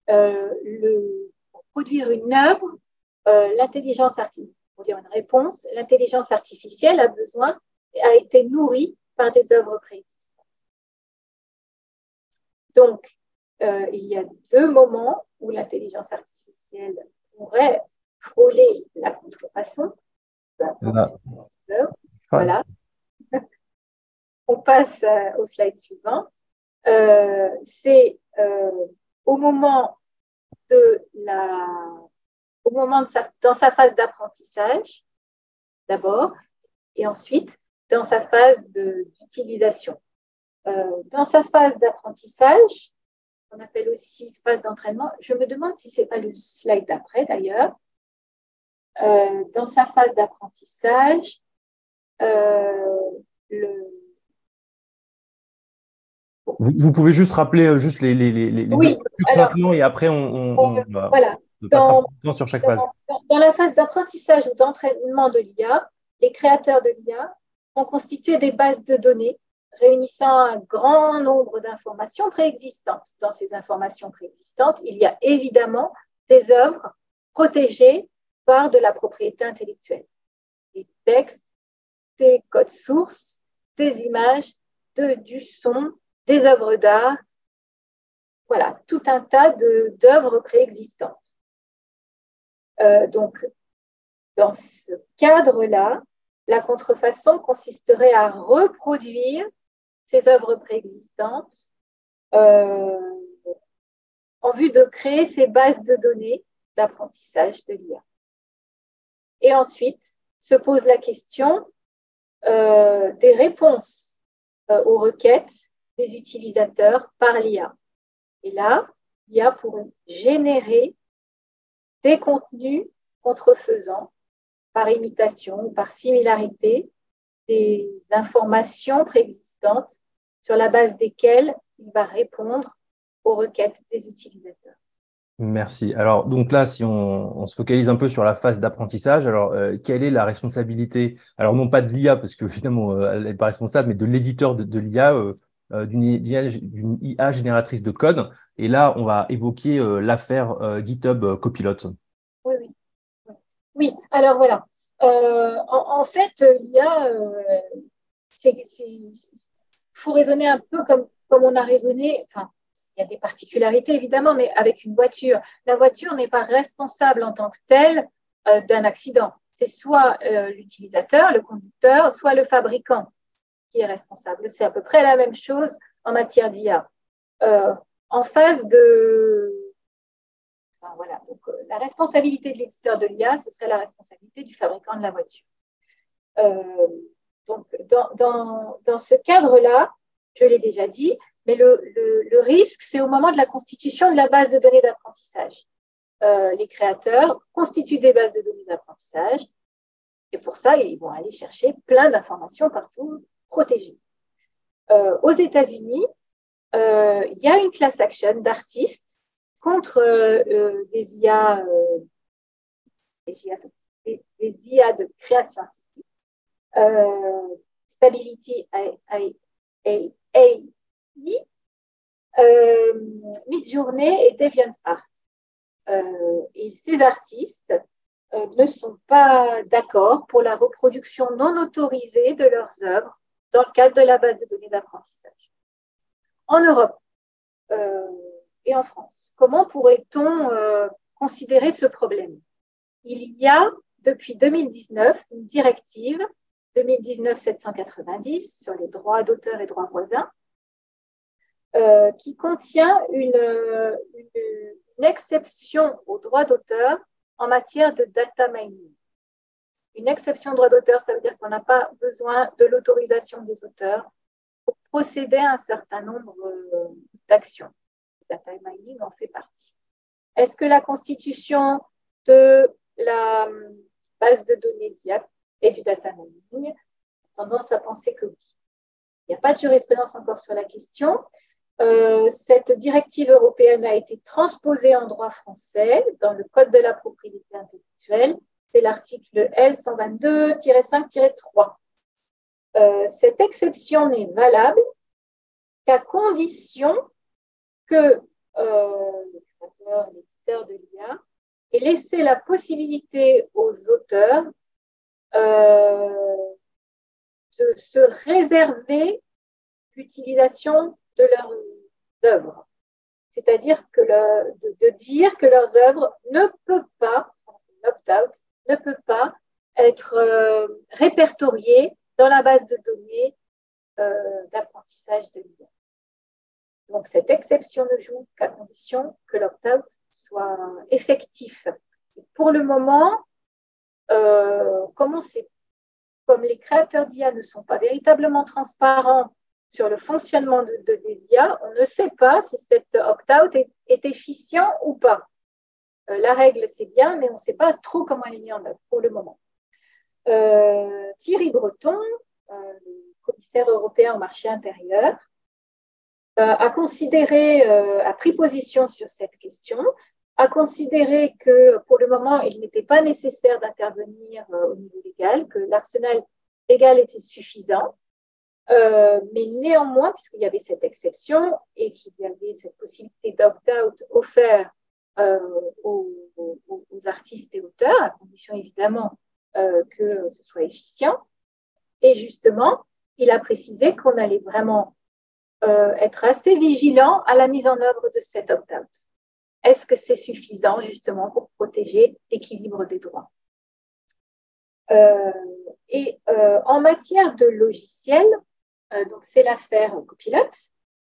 euh, le, pour produire une œuvre, euh, l'intelligence artificielle, pour dire une réponse, l'intelligence artificielle a besoin, a été nourrie par des œuvres préexistantes. Donc, il y a deux moments où l'intelligence artificielle pourrait frôler la contrefaçon. Voilà. On passe au slide suivant. Euh, c'est euh, au moment de la, au moment de sa, dans sa phase d'apprentissage d'abord, et ensuite dans sa phase d'utilisation. Euh, dans sa phase d'apprentissage, on appelle aussi phase d'entraînement. Je me demande si c'est pas le slide d'après d'ailleurs. Euh, dans sa phase d'apprentissage, euh, le, vous, pouvez juste rappeler euh, juste les, les, les, les oui, simplement et après on, on, voilà. dans, sur chaque phase. Dans, la phase d'apprentissage ou d'entraînement de l'IA, les créateurs de l'IA ont constitué des bases de données réunissant un grand nombre d'informations préexistantes. Dans ces informations préexistantes, il y a évidemment des œuvres protégées de la propriété intellectuelle, des textes, des codes sources, des images, de, du son, des œuvres d'art, voilà, tout un tas d'œuvres préexistantes. Euh, donc, dans ce cadre-là, la contrefaçon consisterait à reproduire ces œuvres préexistantes euh, en vue de créer ces bases de données d'apprentissage de l'IA. Et ensuite, se pose la question euh, des réponses aux requêtes des utilisateurs par l'IA. Et là, l'IA pourrait générer des contenus contrefaisant par imitation ou par similarité des informations préexistantes sur la base desquelles il va répondre aux requêtes des utilisateurs. Merci. Alors, donc là, si on, se focalise un peu sur la phase d'apprentissage, alors, euh, quelle est la responsabilité Alors, non pas de l'IA, parce que finalement, euh, elle n'est pas responsable, mais de l'éditeur de, l'IA euh, d'une IA, génératrice de code. Et là, on va évoquer l'affaire GitHub Copilot. Oui, oui. Oui, alors voilà. En, fait, l'IA, il faut raisonner un peu comme, comme on a raisonné. Il y a des particularités évidemment, mais avec une voiture. La voiture n'est pas responsable en tant que telle d'un accident. C'est soit l'utilisateur, le conducteur, soit le fabricant qui est responsable. C'est à peu près la même chose en matière d'IA. Euh, en phase de... voilà, donc euh, la responsabilité de l'éditeur de l'IA, ce serait la responsabilité du fabricant de la voiture. donc, dans, dans, ce cadre-là, je l'ai déjà dit, mais le, le, risque, c'est au moment de la constitution de la base de données d'apprentissage. les créateurs constituent des bases de données d'apprentissage et pour ça, ils vont aller chercher plein d'informations partout protégées. Euh, aux États-Unis, euh, il y a une class action d'artistes contre euh, des, IA, des, IA, de création artistique. Stability AI, Midjourney et DeviantArt. et ces artistes euh, ne sont pas d'accord pour la reproduction non autorisée de leurs œuvres dans le cadre de la base de données d'apprentissage. En Europe euh, et en France, comment pourrait-on euh, considérer ce problème? Il y a depuis 2019 une directive 2019-790 sur les droits d'auteur et droits voisins qui contient une, une exception aux droits d'auteur en matière de data mining. Une exception droit d'auteur, ça veut dire qu'on n'a pas besoin de l'autorisation des auteurs pour procéder à un certain nombre euh, d'actions. Data mining en fait partie. Est-ce que la constitution de la euh, base de données DIAP est du data mining? Tendance à penser que oui. Il n'y a pas de jurisprudence encore sur la question. Euh, cette directive européenne a été transposée en droit français dans le Code de la propriété intellectuelle. C'est l'article L122-5-3. Euh, cette exception n'est valable qu'à condition que euh, le créateur, l'éditeur de l'IA ait laissé la possibilité aux auteurs de se réserver l'utilisation de leurs C'est-à-dire que de, dire que leurs œuvres ne peuvent pas, ne pas être euh, répertoriées dans la base de données euh, d'apprentissage de l'IA. Donc cette exception ne joue qu'à condition que l'opt-out soit effectif. pour le moment, euh, comme les créateurs d'IA ne sont pas véritablement transparents sur le fonctionnement de, de, on ne sait pas si cet opt-out est, efficient ou pas. Euh, la règle, c'est bien, mais on ne sait pas trop comment elle est mise en œuvre pour le moment. Euh, Thierry Breton, euh, commissaire européen au marché intérieur, a a pris position sur cette question, a considéré que pour le moment, il n'était pas nécessaire d'intervenir au niveau légal, que l'arsenal légal était suffisant euh, mais néanmoins, puisqu'il y avait cette exception et qu'il y avait cette possibilité d'opt-out offert euh, aux, artistes et auteurs, à condition évidemment euh, que ce soit efficient, et justement, il a précisé qu'on allait vraiment être assez vigilant à la mise en œuvre de cet opt-out. Est-ce que c'est suffisant justement pour protéger l'équilibre des droits? Et en matière de logiciels, euh, donc, c'est l'affaire Copilot.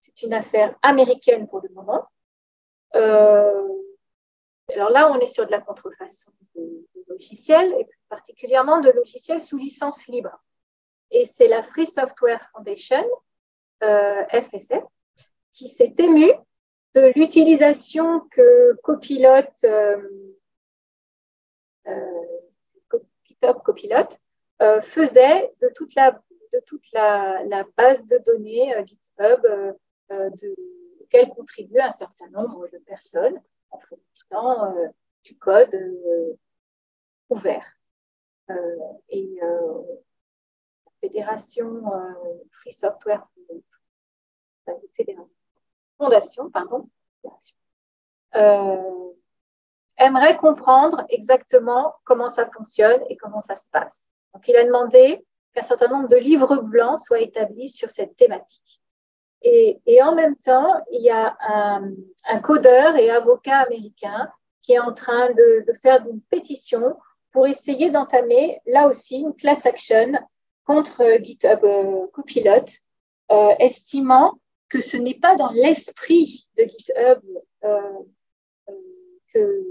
C'est une affaire américaine pour le moment. Euh, alors là, on est sur de la contrefaçon de, logiciels, et plus particulièrement de logiciels sous licence libre. Et c'est la Free Software Foundation, euh, FSF, qui s'est émue de l'utilisation que Copilot, Copilot faisait de toute la de toute la, base de données euh, GitHub euh, euh, de, auquel contribuent un certain nombre de personnes en fournissant du code ouvert. et fédération Free Software Fondation, pardon, aimerait comprendre exactement comment ça fonctionne et comment ça se passe. Donc, il a demandé qu'un certain nombre de livres blancs soient établis sur cette thématique. Et, en même temps, il y a un, codeur et avocat américain qui est en train de, faire une pétition pour essayer d'entamer là aussi une class action contre GitHub euh, Copilot, euh, estimant que ce n'est pas dans l'esprit de GitHub euh, que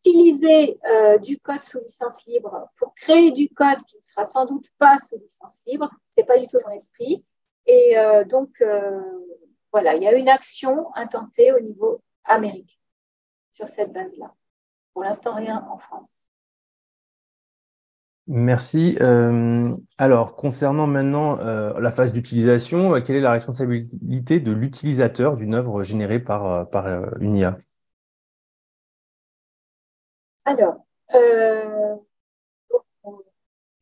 utiliser euh, du code sous licence libre pour créer du code qui ne sera sans doute pas sous licence libre. Ce n'est pas du tout son esprit. Et euh, donc, euh, voilà, il y a une action intentée au niveau américain sur cette base-là. Pour l'instant, rien en France. Merci. alors, concernant maintenant la phase d'utilisation, quelle est la responsabilité de l'utilisateur d'une œuvre générée par, par alors, euh,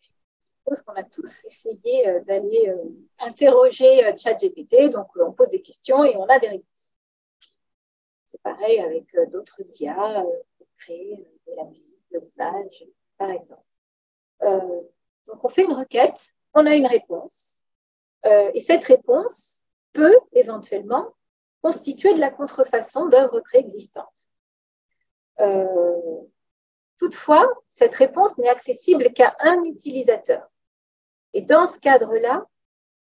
je suppose qu'on a tous essayé euh, d'aller euh, interroger ChatGPT. Donc, on pose des questions et on a des réponses. C'est pareil avec d'autres IA pour créer de la musique, de l'image, par exemple. donc, on fait une requête, on a une réponse. et cette réponse peut éventuellement constituer de la contrefaçon d'œuvres préexistantes. Toutefois, cette réponse n'est accessible qu'à un utilisateur. Et dans ce cadre-là,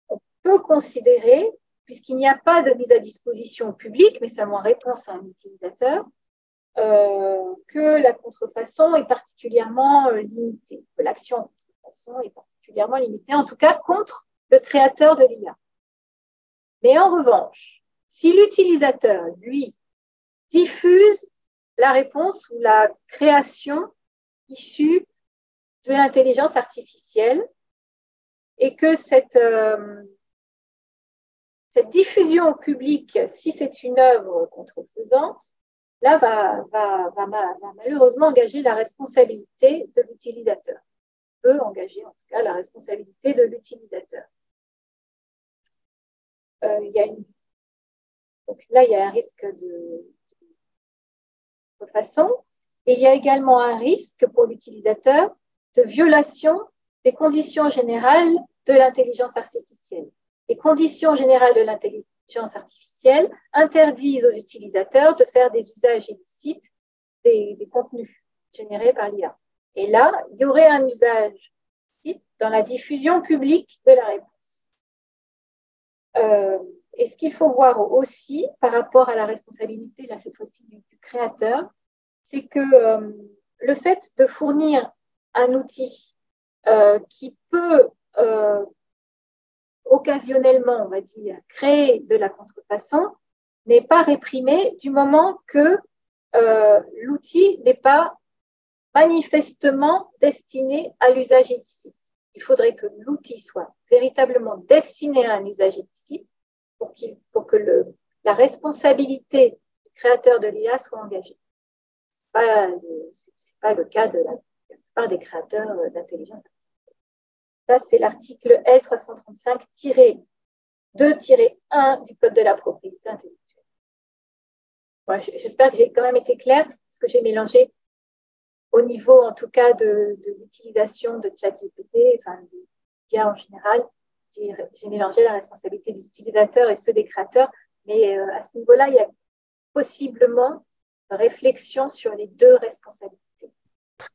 on peut considérer, puisqu'il n'y a pas de mise à disposition publique, mais seulement réponse à un utilisateur, euh, que la contrefaçon est particulièrement euh, limitée, que l'action contrefaçon est particulièrement limitée, en tout cas contre le créateur de l'IA. Mais en revanche, si l'utilisateur, lui, diffuse la réponse ou la création issue de l'intelligence artificielle et que cette, euh, diffusion au public, si c'est une œuvre contrefaisante, là va, va, va, malheureusement engager la responsabilité de l'utilisateur, peut engager en tout cas la responsabilité de l'utilisateur. Euh. Donc là, il y a un risque de, façon. il y a également un risque pour l'utilisateur de violation des conditions générales de l'intelligence artificielle. Les conditions générales de l'intelligence artificielle interdisent aux utilisateurs de faire des usages illicites des, contenus générés par l'IA. Et là, il y aurait un usage dans la diffusion publique de la réponse. Euh, et ce qu'il faut voir aussi par rapport à la responsabilité, là cette fois-ci, du, créateur, c'est que euh, le fait de fournir un outil euh, qui peut euh, occasionnellement, on va dire, créer de la contrefaçon, n'est pas réprimé du moment que l'outil n'est pas manifestement destiné à l'usage illicite. Il faudrait que l'outil soit véritablement destiné à un usage illicite pour, que la responsabilité du créateur de l'IA soit engagée. Ce n'est pas le cas de la, plupart des créateurs d'intelligence artificielle. Ça, c'est l'article L335-2-1 du Code de la propriété intellectuelle. J'espère que j'ai quand même été claire, parce que j'ai mélangé au niveau, en tout cas, de, l'utilisation de ChatGPT, enfin, de l'IA en général, j'ai mélangé la responsabilité des utilisateurs et ceux des créateurs, mais euh, à ce niveau-là, il y a possiblement réflexion sur les deux responsabilités.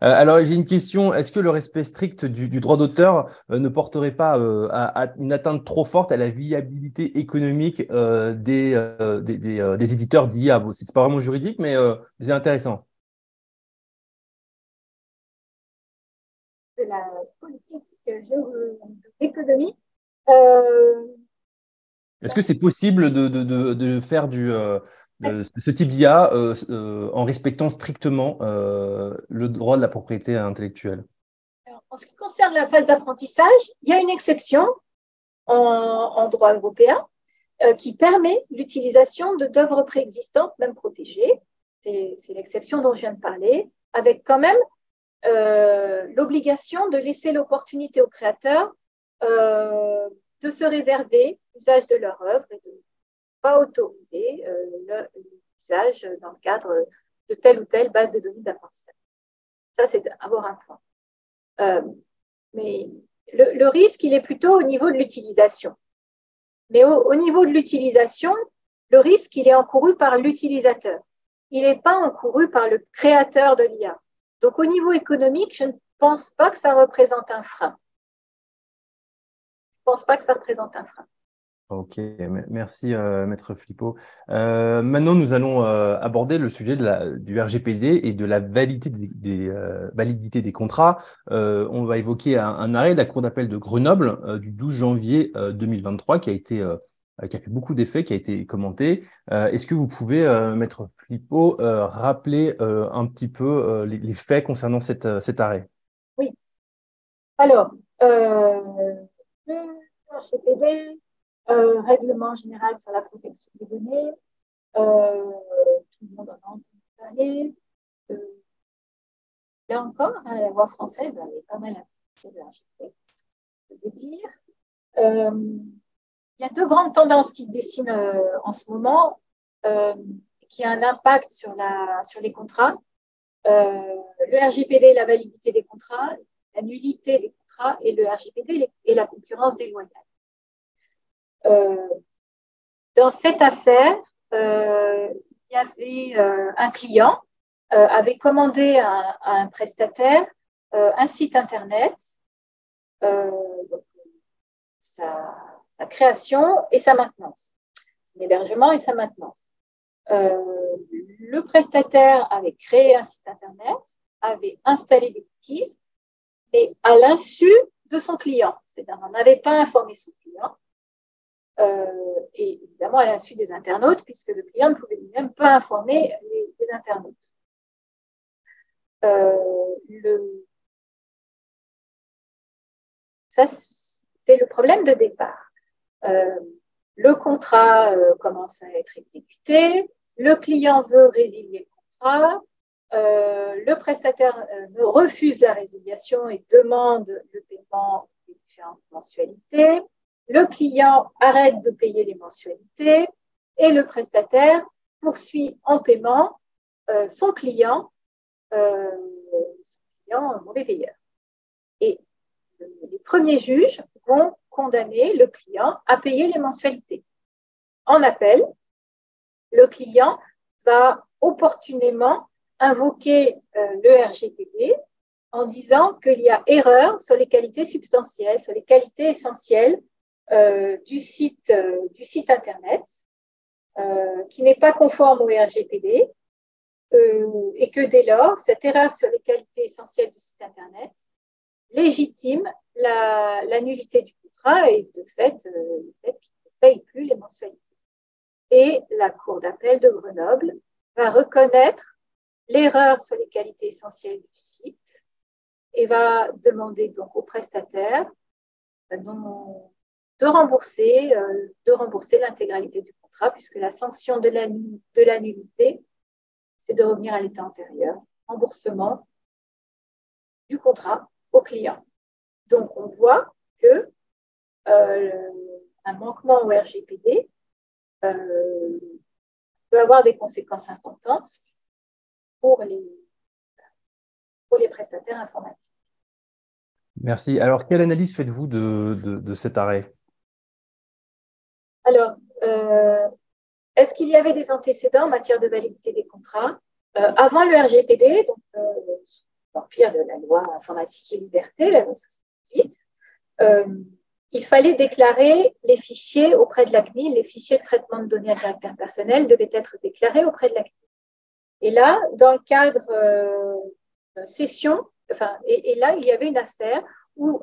Euh, alors, j'ai une question. Est-ce que le respect strict du, droit d'auteur euh, ne porterait pas à, une atteinte trop forte à la viabilité économique des, des, éditeurs d'IA Ce n'est pas vraiment juridique, mais c'est intéressant. De la politique d'économie euh, Est-ce que c'est possible de, faire du, euh, ce type d'IA euh, en respectant strictement le droit de la propriété intellectuelle? En ce qui concerne la phase d'apprentissage, il y a une exception en, droit européen qui permet l'utilisation d'œuvres préexistantes, même protégées. C'est l'exception dont je viens de parler, avec quand même l'obligation de laisser l'opportunité aux créateurs euh, de se réserver l'usage de leur œuvre et de ne pas autoriser euh, l'usage dans le cadre de telle ou telle base de données d'apprentissage. Ça, c'est d'avoir un point. Euh, mais le, risque, il est plutôt au niveau de l'utilisation. Mais au, niveau de l'utilisation, le risque, il est encouru par l'utilisateur. Il n'est pas encouru par le créateur de l'IA. Donc, au niveau économique, je ne pense pas que ça représente un frein pense pas que ça représente un frein. Ok, merci euh, Maître Flippo. Euh, maintenant, nous allons euh, aborder le sujet de la, du RGPD et de la validité des, validité des contrats. on va évoquer un, arrêt de la Cour d'appel de Grenoble du 12 janvier 2023 qui a, été, qui a fait beaucoup d'effets, qui a été commenté. Est-ce que vous pouvez, Maître Flippo, rappeler un petit peu les, les, faits concernant cette, cet arrêt? Oui. Alors, le RGPD euh, règlement général sur la protection des données. Euh, tout le monde en a entendu parler. Euh, là encore, hein, la voix française est pas mal de je veux dire. il y a deux grandes tendances qui se dessinent en ce moment, qui ont un impact sur, la, sur les contrats. le RGPD, la validité des contrats, la nullité des contrats, et le RGPD et la concurrence déloyale. Euh, dans cette affaire, euh, il y avait euh, un client avait commandé à, un prestataire un site internet, sa, création et sa maintenance, son hébergement et sa maintenance. le prestataire avait créé un site internet, avait installé des cookies, mais à l'insu de son client. C'est-à-dire, on n'avait pas informé son client. Euh, et évidemment à l'insu des internautes, puisque le client ne pouvait lui-même pas informer les, internautes. Euh, le... Ça, c'est le problème de départ. Euh, le contrat commence à être exécuté, le client veut résilier le contrat, le prestataire refuse la résiliation et demande le paiement des différentes mensualités le client arrête de payer les mensualités et le prestataire poursuit en paiement euh, son client, euh, son client mauvais payeur. Et les premiers juges vont condamner le client à payer les mensualités. En appel, le client va opportunément invoquer euh, le RGPD en disant qu'il y a erreur sur les qualités substantielles, sur les qualités essentielles du, site, euh, du site Internet euh, qui n'est pas conforme au RGPD et que dès lors, cette erreur sur les qualités essentielles du site Internet légitime la nullité du contrat et de fait, le fait qu'il ne paye plus les mensualités. Et la Cour d'appel de Grenoble va reconnaître l'erreur sur les qualités essentielles du site et va demander donc au prestataire dont de rembourser, euh, rembourser l'intégralité du contrat, puisque la sanction de la, nullité, c'est de revenir à l'état antérieur. Remboursement du contrat au client. Donc, on voit que euh, un manquement au RGPD euh, peut avoir des conséquences importantes pour les, pour les prestataires informatiques. Merci. Alors, quelle analyse faites-vous de cet arrêt? Alors, euh, est-ce qu'il y avait des antécédents en matière de validité des contrats euh, Avant le RGPD, donc euh, de la loi informatique et liberté, la loi 68, il fallait déclarer les fichiers auprès de la CNIL, les fichiers de traitement de données à caractère personnel devaient être déclarés auprès de la CNIL. Et là, dans le cadre session, enfin, et, là, il y avait une affaire où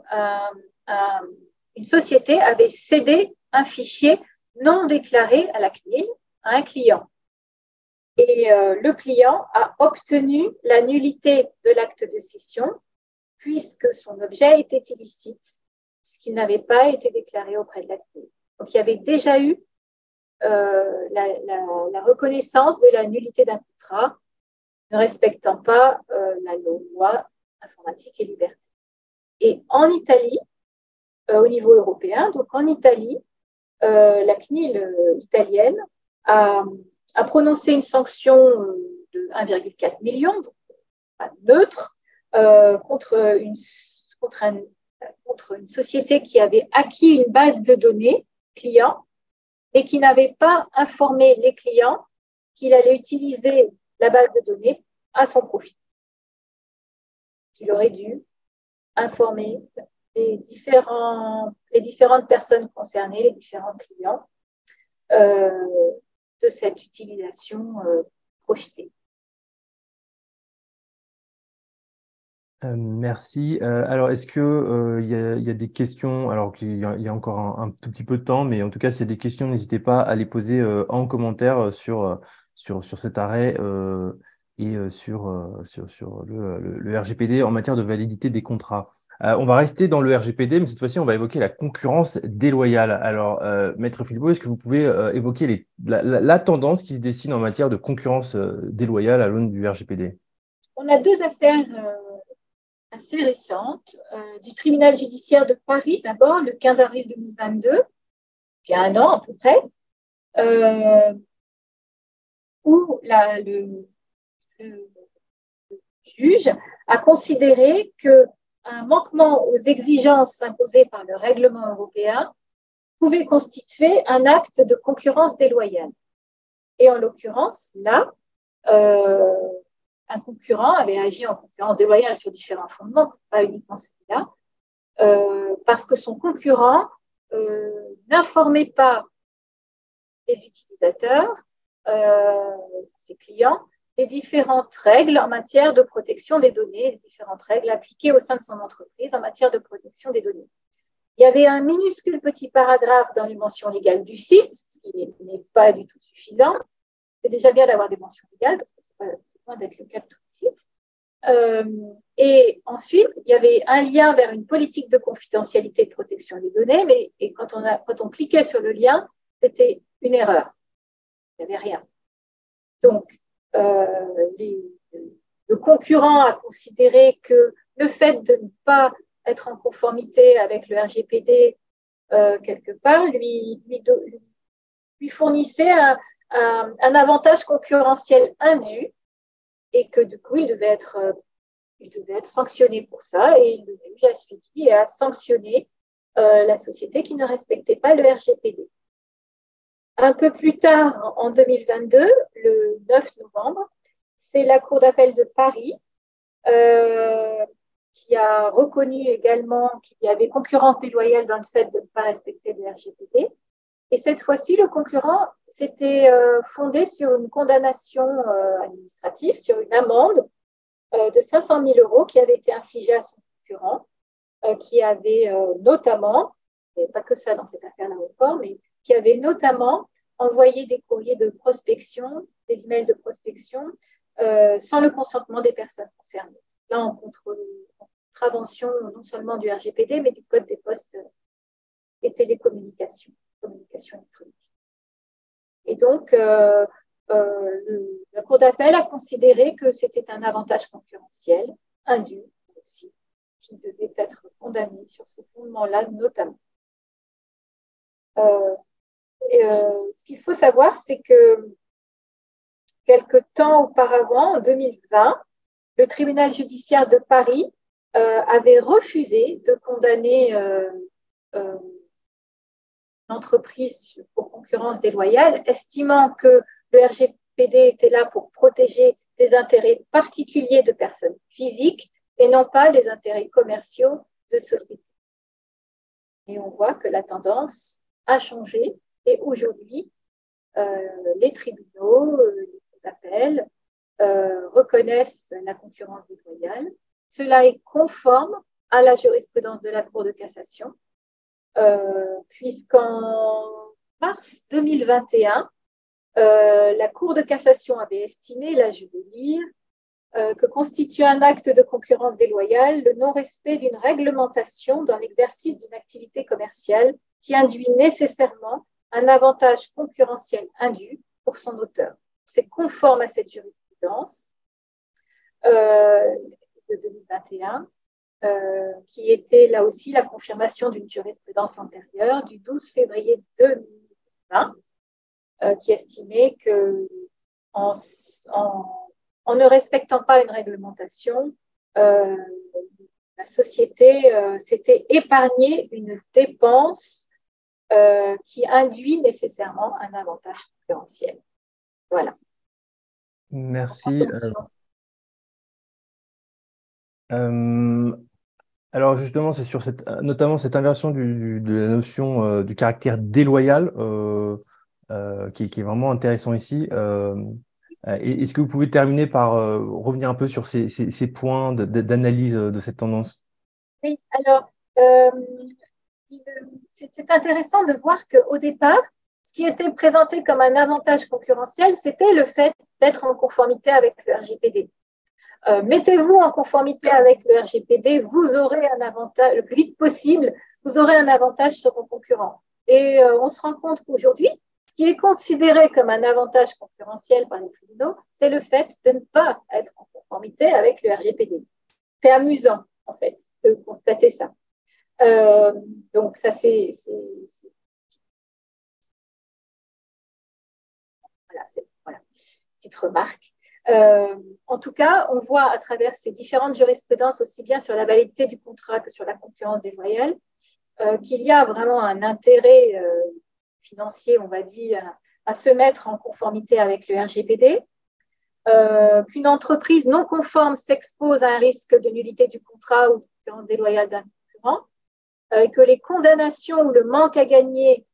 une société avait cédé un fichier non déclaré à la CNIL à un client. Et euh, le client a obtenu la nullité de l'acte de cession puisque son objet était illicite, puisqu'il n'avait pas été déclaré auprès de la CNIL. Donc il y avait déjà eu euh, la, reconnaissance de la nullité d'un contrat ne respectant pas euh, la loi informatique et liberté. Et en Italie, au niveau européen, donc en Italie, la CNIL euh, italienne a, prononcé une sanction de 1,4 million, donc neutre, euh, contre, une, contre, une société qui avait acquis une base de données clients et qui n'avait pas informé les clients qu'il allait utiliser la base de données à son profit. Qu'il aurait dû informer les, différentes personnes concernées, les différents clients de cette utilisation projetée. Euh, merci. Euh, alors, est-ce que euh, il y, a des questions? Alors qu'il y, a encore un, tout petit peu de temps, mais en tout cas, s'il y a des questions, n'hésitez pas à les poser en commentaire sur, sur, sur cet arrêt et sur, sur, sur le, RGPD en matière de validité des contrats. On va rester dans le RGPD, mais cette fois-ci, on va évoquer la concurrence déloyale. Alors, Maître Philippot, est-ce que vous pouvez évoquer les, la, tendance qui se dessine en matière de concurrence déloyale à l'aune du RGPD? On a deux affaires assez récente euh, du tribunal judiciaire de Paris, d'abord le 15 avril 2022, il y a un an à peu près, euh, où le, juge a considéré qu'un manquement aux exigences imposées par le règlement européen pouvait constituer un acte de concurrence déloyale. Et en l'occurrence, là, euh, un concurrent avait agi en concurrence déloyale sur différents fondements, pas uniquement celui-là, euh, parce que son concurrent euh, n'informait pas les utilisateurs, ses clients, des différentes règles en matière de protection des données, les différentes règles appliquées au sein de son entreprise en matière de protection des données. Il y avait un minuscule petit paragraphe dans les mentions légales du site, ce qui n'est pas du tout suffisant. C'est déjà bien d'avoir des mentions légales, parce que c'est loin d'être le cas de tout le site. Euh, et ensuite, il y avait un lien vers une politique de confidentialité de protection des données, mais quand, on a, quand on cliquait sur le lien, c'était une erreur. Il n'y avait rien. Donc, euh, le concurrent a considéré que le fait de ne pas être en conformité avec le RGPD euh, quelque part lui, fournissait un, avantage concurrentiel indu et que du coup, il devait être, euh, il devait être sanctionné pour ça. Et le juge a suivi et a sanctionné la société qui ne respectait pas le RGPD. Un peu plus tard, en 2022, le 9 novembre, c'est la Cour d'appel de Paris euh, qui a reconnu également qu'il y avait concurrence déloyale dans le fait de ne pas respecter le RGPD. Et cette fois-ci, le concurrent s'était euh, fondé sur une condamnation euh, administrative, sur une amende de 500 000 euros qui avait été infligée à son concurrent, qui avait notamment, et pas que ça dans cette affaire-là encore, mais qui avait notamment envoyé des courriers de prospection, des emails de prospection, sans le consentement des personnes concernées. Là, on contre, contravention non seulement du RGPD, mais du Code des postes et télécommunications communication électronique. Et donc, euh, euh, le, la Cour d'appel a considéré que c'était un avantage concurrentiel, indu aussi, qui devait être condamné sur ce fondement-là notamment. Euh, et, ce qu'il faut savoir, c'est que quelque temps auparavant, en 2020, le tribunal judiciaire de Paris avait refusé de condamner entreprise pour concurrence déloyale, estimant que le RGPD était là pour protéger des intérêts particuliers de personnes physiques et non pas les intérêts commerciaux de sociétés. Et on voit que la tendance a changé et aujourd'hui, euh, les tribunaux, euh, d'appel euh, reconnaissent la concurrence déloyale. Cela est conforme à la jurisprudence de la Cour de cassation euh, puisqu'en mars 2021, euh, la Cour de cassation avait estimé, là je vais lire, que constitue un acte de concurrence déloyale le non-respect d'une réglementation dans l'exercice d'une activité commerciale qui induit nécessairement un avantage concurrentiel indu pour son auteur. C'est conforme à cette jurisprudence de 2021 euh, qui était là aussi la confirmation d'une jurisprudence antérieure du 12 février 2020, euh, qui estimait que en, ne respectant pas une réglementation, euh, la société s'était épargnée une dépense qui induit nécessairement un avantage concurrentiel. Voilà. Merci. Euh, Alors justement, c'est sur cette, notamment cette inversion du, de la notion du caractère déloyal qui, est vraiment intéressant ici. Est-ce que vous pouvez terminer par revenir un peu sur ces, ces points d'analyse de cette tendance? Oui, alors c'est intéressant de voir qu'au départ, qui était présenté comme un avantage concurrentiel, c'était le fait d'être en conformité avec le RGPD. Euh, mettez-vous en conformité avec le RGPD, vous aurez un avantage, le plus vite possible, vous aurez un avantage sur vos concurrents. Et euh, on se rend compte qu'aujourd'hui, ce qui est considéré comme un avantage concurrentiel par les tribunaux, c'est le fait de ne pas être en conformité avec le RGPD. C'est amusant, en fait, de constater ça. Euh, donc, ça, c'est. Voilà, voilà, petite remarque. Euh, en tout cas, on voit à travers ces différentes jurisprudences, aussi bien sur la validité du contrat que sur la concurrence déloyale, euh, qu'il y a vraiment un intérêt euh, financier, on va dire, à se mettre en conformité avec le RGPD, qu'une entreprise non conforme s'expose à un risque de nullité du contrat ou de concurrence déloyale d'un concurrent, que les condamnations ou le manque à gagner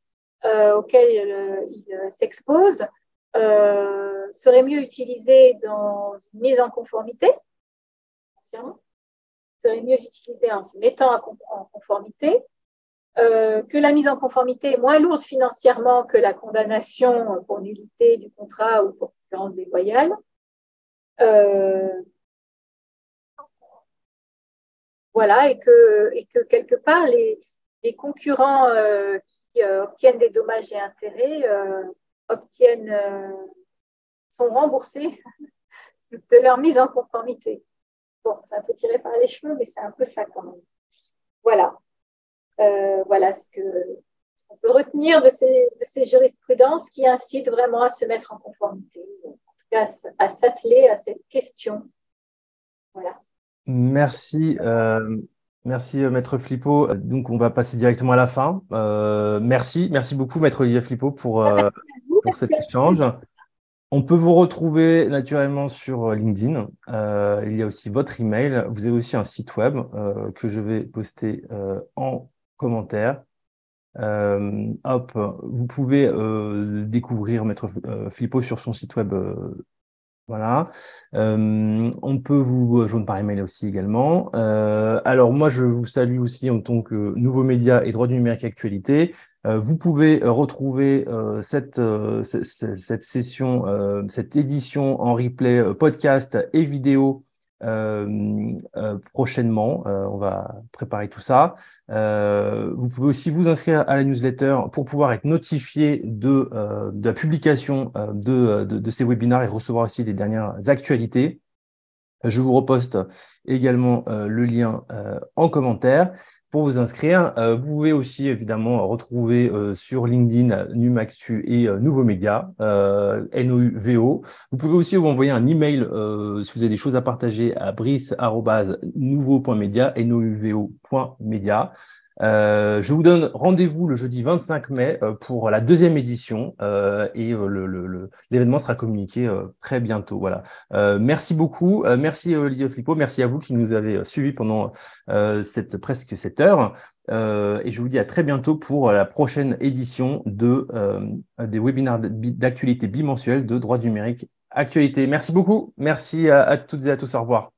auquel il s'expose seraient mieux utilisés dans une mise en conformité, serait mieux utilisé en se mettant en conformité, que la mise en conformité est moins lourde financièrement que la condamnation pour nullité du contrat ou pour concurrence déloyale. Voilà, et que, et que quelque part, les, les concurrents euh, qui euh, obtiennent des dommages et intérêts euh, obtiennent, sont remboursés de leur mise en conformité. Bon, c'est un peu tiré par les cheveux, mais c'est un peu ça quand même. Voilà. voilà ce qu'on peut retenir de ces, de ces, jurisprudences qui incitent vraiment à se mettre en conformité, en tout cas à s'atteler à cette question. Voilà. Merci, euh, merci euh, Maître Flippo. Donc on va passer directement à la fin. Euh, merci, merci beaucoup Maître Olivier Flippo pour, pour cet échange. On peut vous retrouver naturellement sur LinkedIn. il y a aussi votre email. Vous avez aussi un site web que je vais poster en commentaire. hop, vous pouvez découvrir Maître Flippo sur son site web voilà. Euh, on peut vous joindre par email aussi également. Euh, alors moi, je vous salue aussi en tant que nouveau média et droit du numérique actualité. Euh, vous pouvez retrouver cette, cette, session, cette édition en replay podcast et vidéo euh, euh, prochainement. Euh, on va préparer tout ça. vous pouvez aussi vous inscrire à la newsletter pour pouvoir être notifié de, de la publication de, de, de, ces webinaires et recevoir aussi les dernières actualités. Je vous reposte également le lien en commentaire pour vous inscrire. Euh, vous pouvez aussi évidemment retrouver euh, sur LinkedIn Numactu et euh, Nouveaux Médias, NOUVO. Vous pouvez aussi vous envoyer un email si vous avez des choses à partager à brice.nouveau.media, nouvo.media. Euh, je vous donne rendez-vous le jeudi 25 mai euh, pour la deuxième édition euh, et l'événement sera communiqué très bientôt. Voilà. merci beaucoup. merci Olivier Flippo. Merci à vous qui nous avez suivis pendant cette presque cette heure. et je vous dis à très bientôt pour la prochaine édition de, des webinaires d'actualité bimensuels de droit numérique actualité. Merci beaucoup. Merci à toutes et à tous. Au revoir.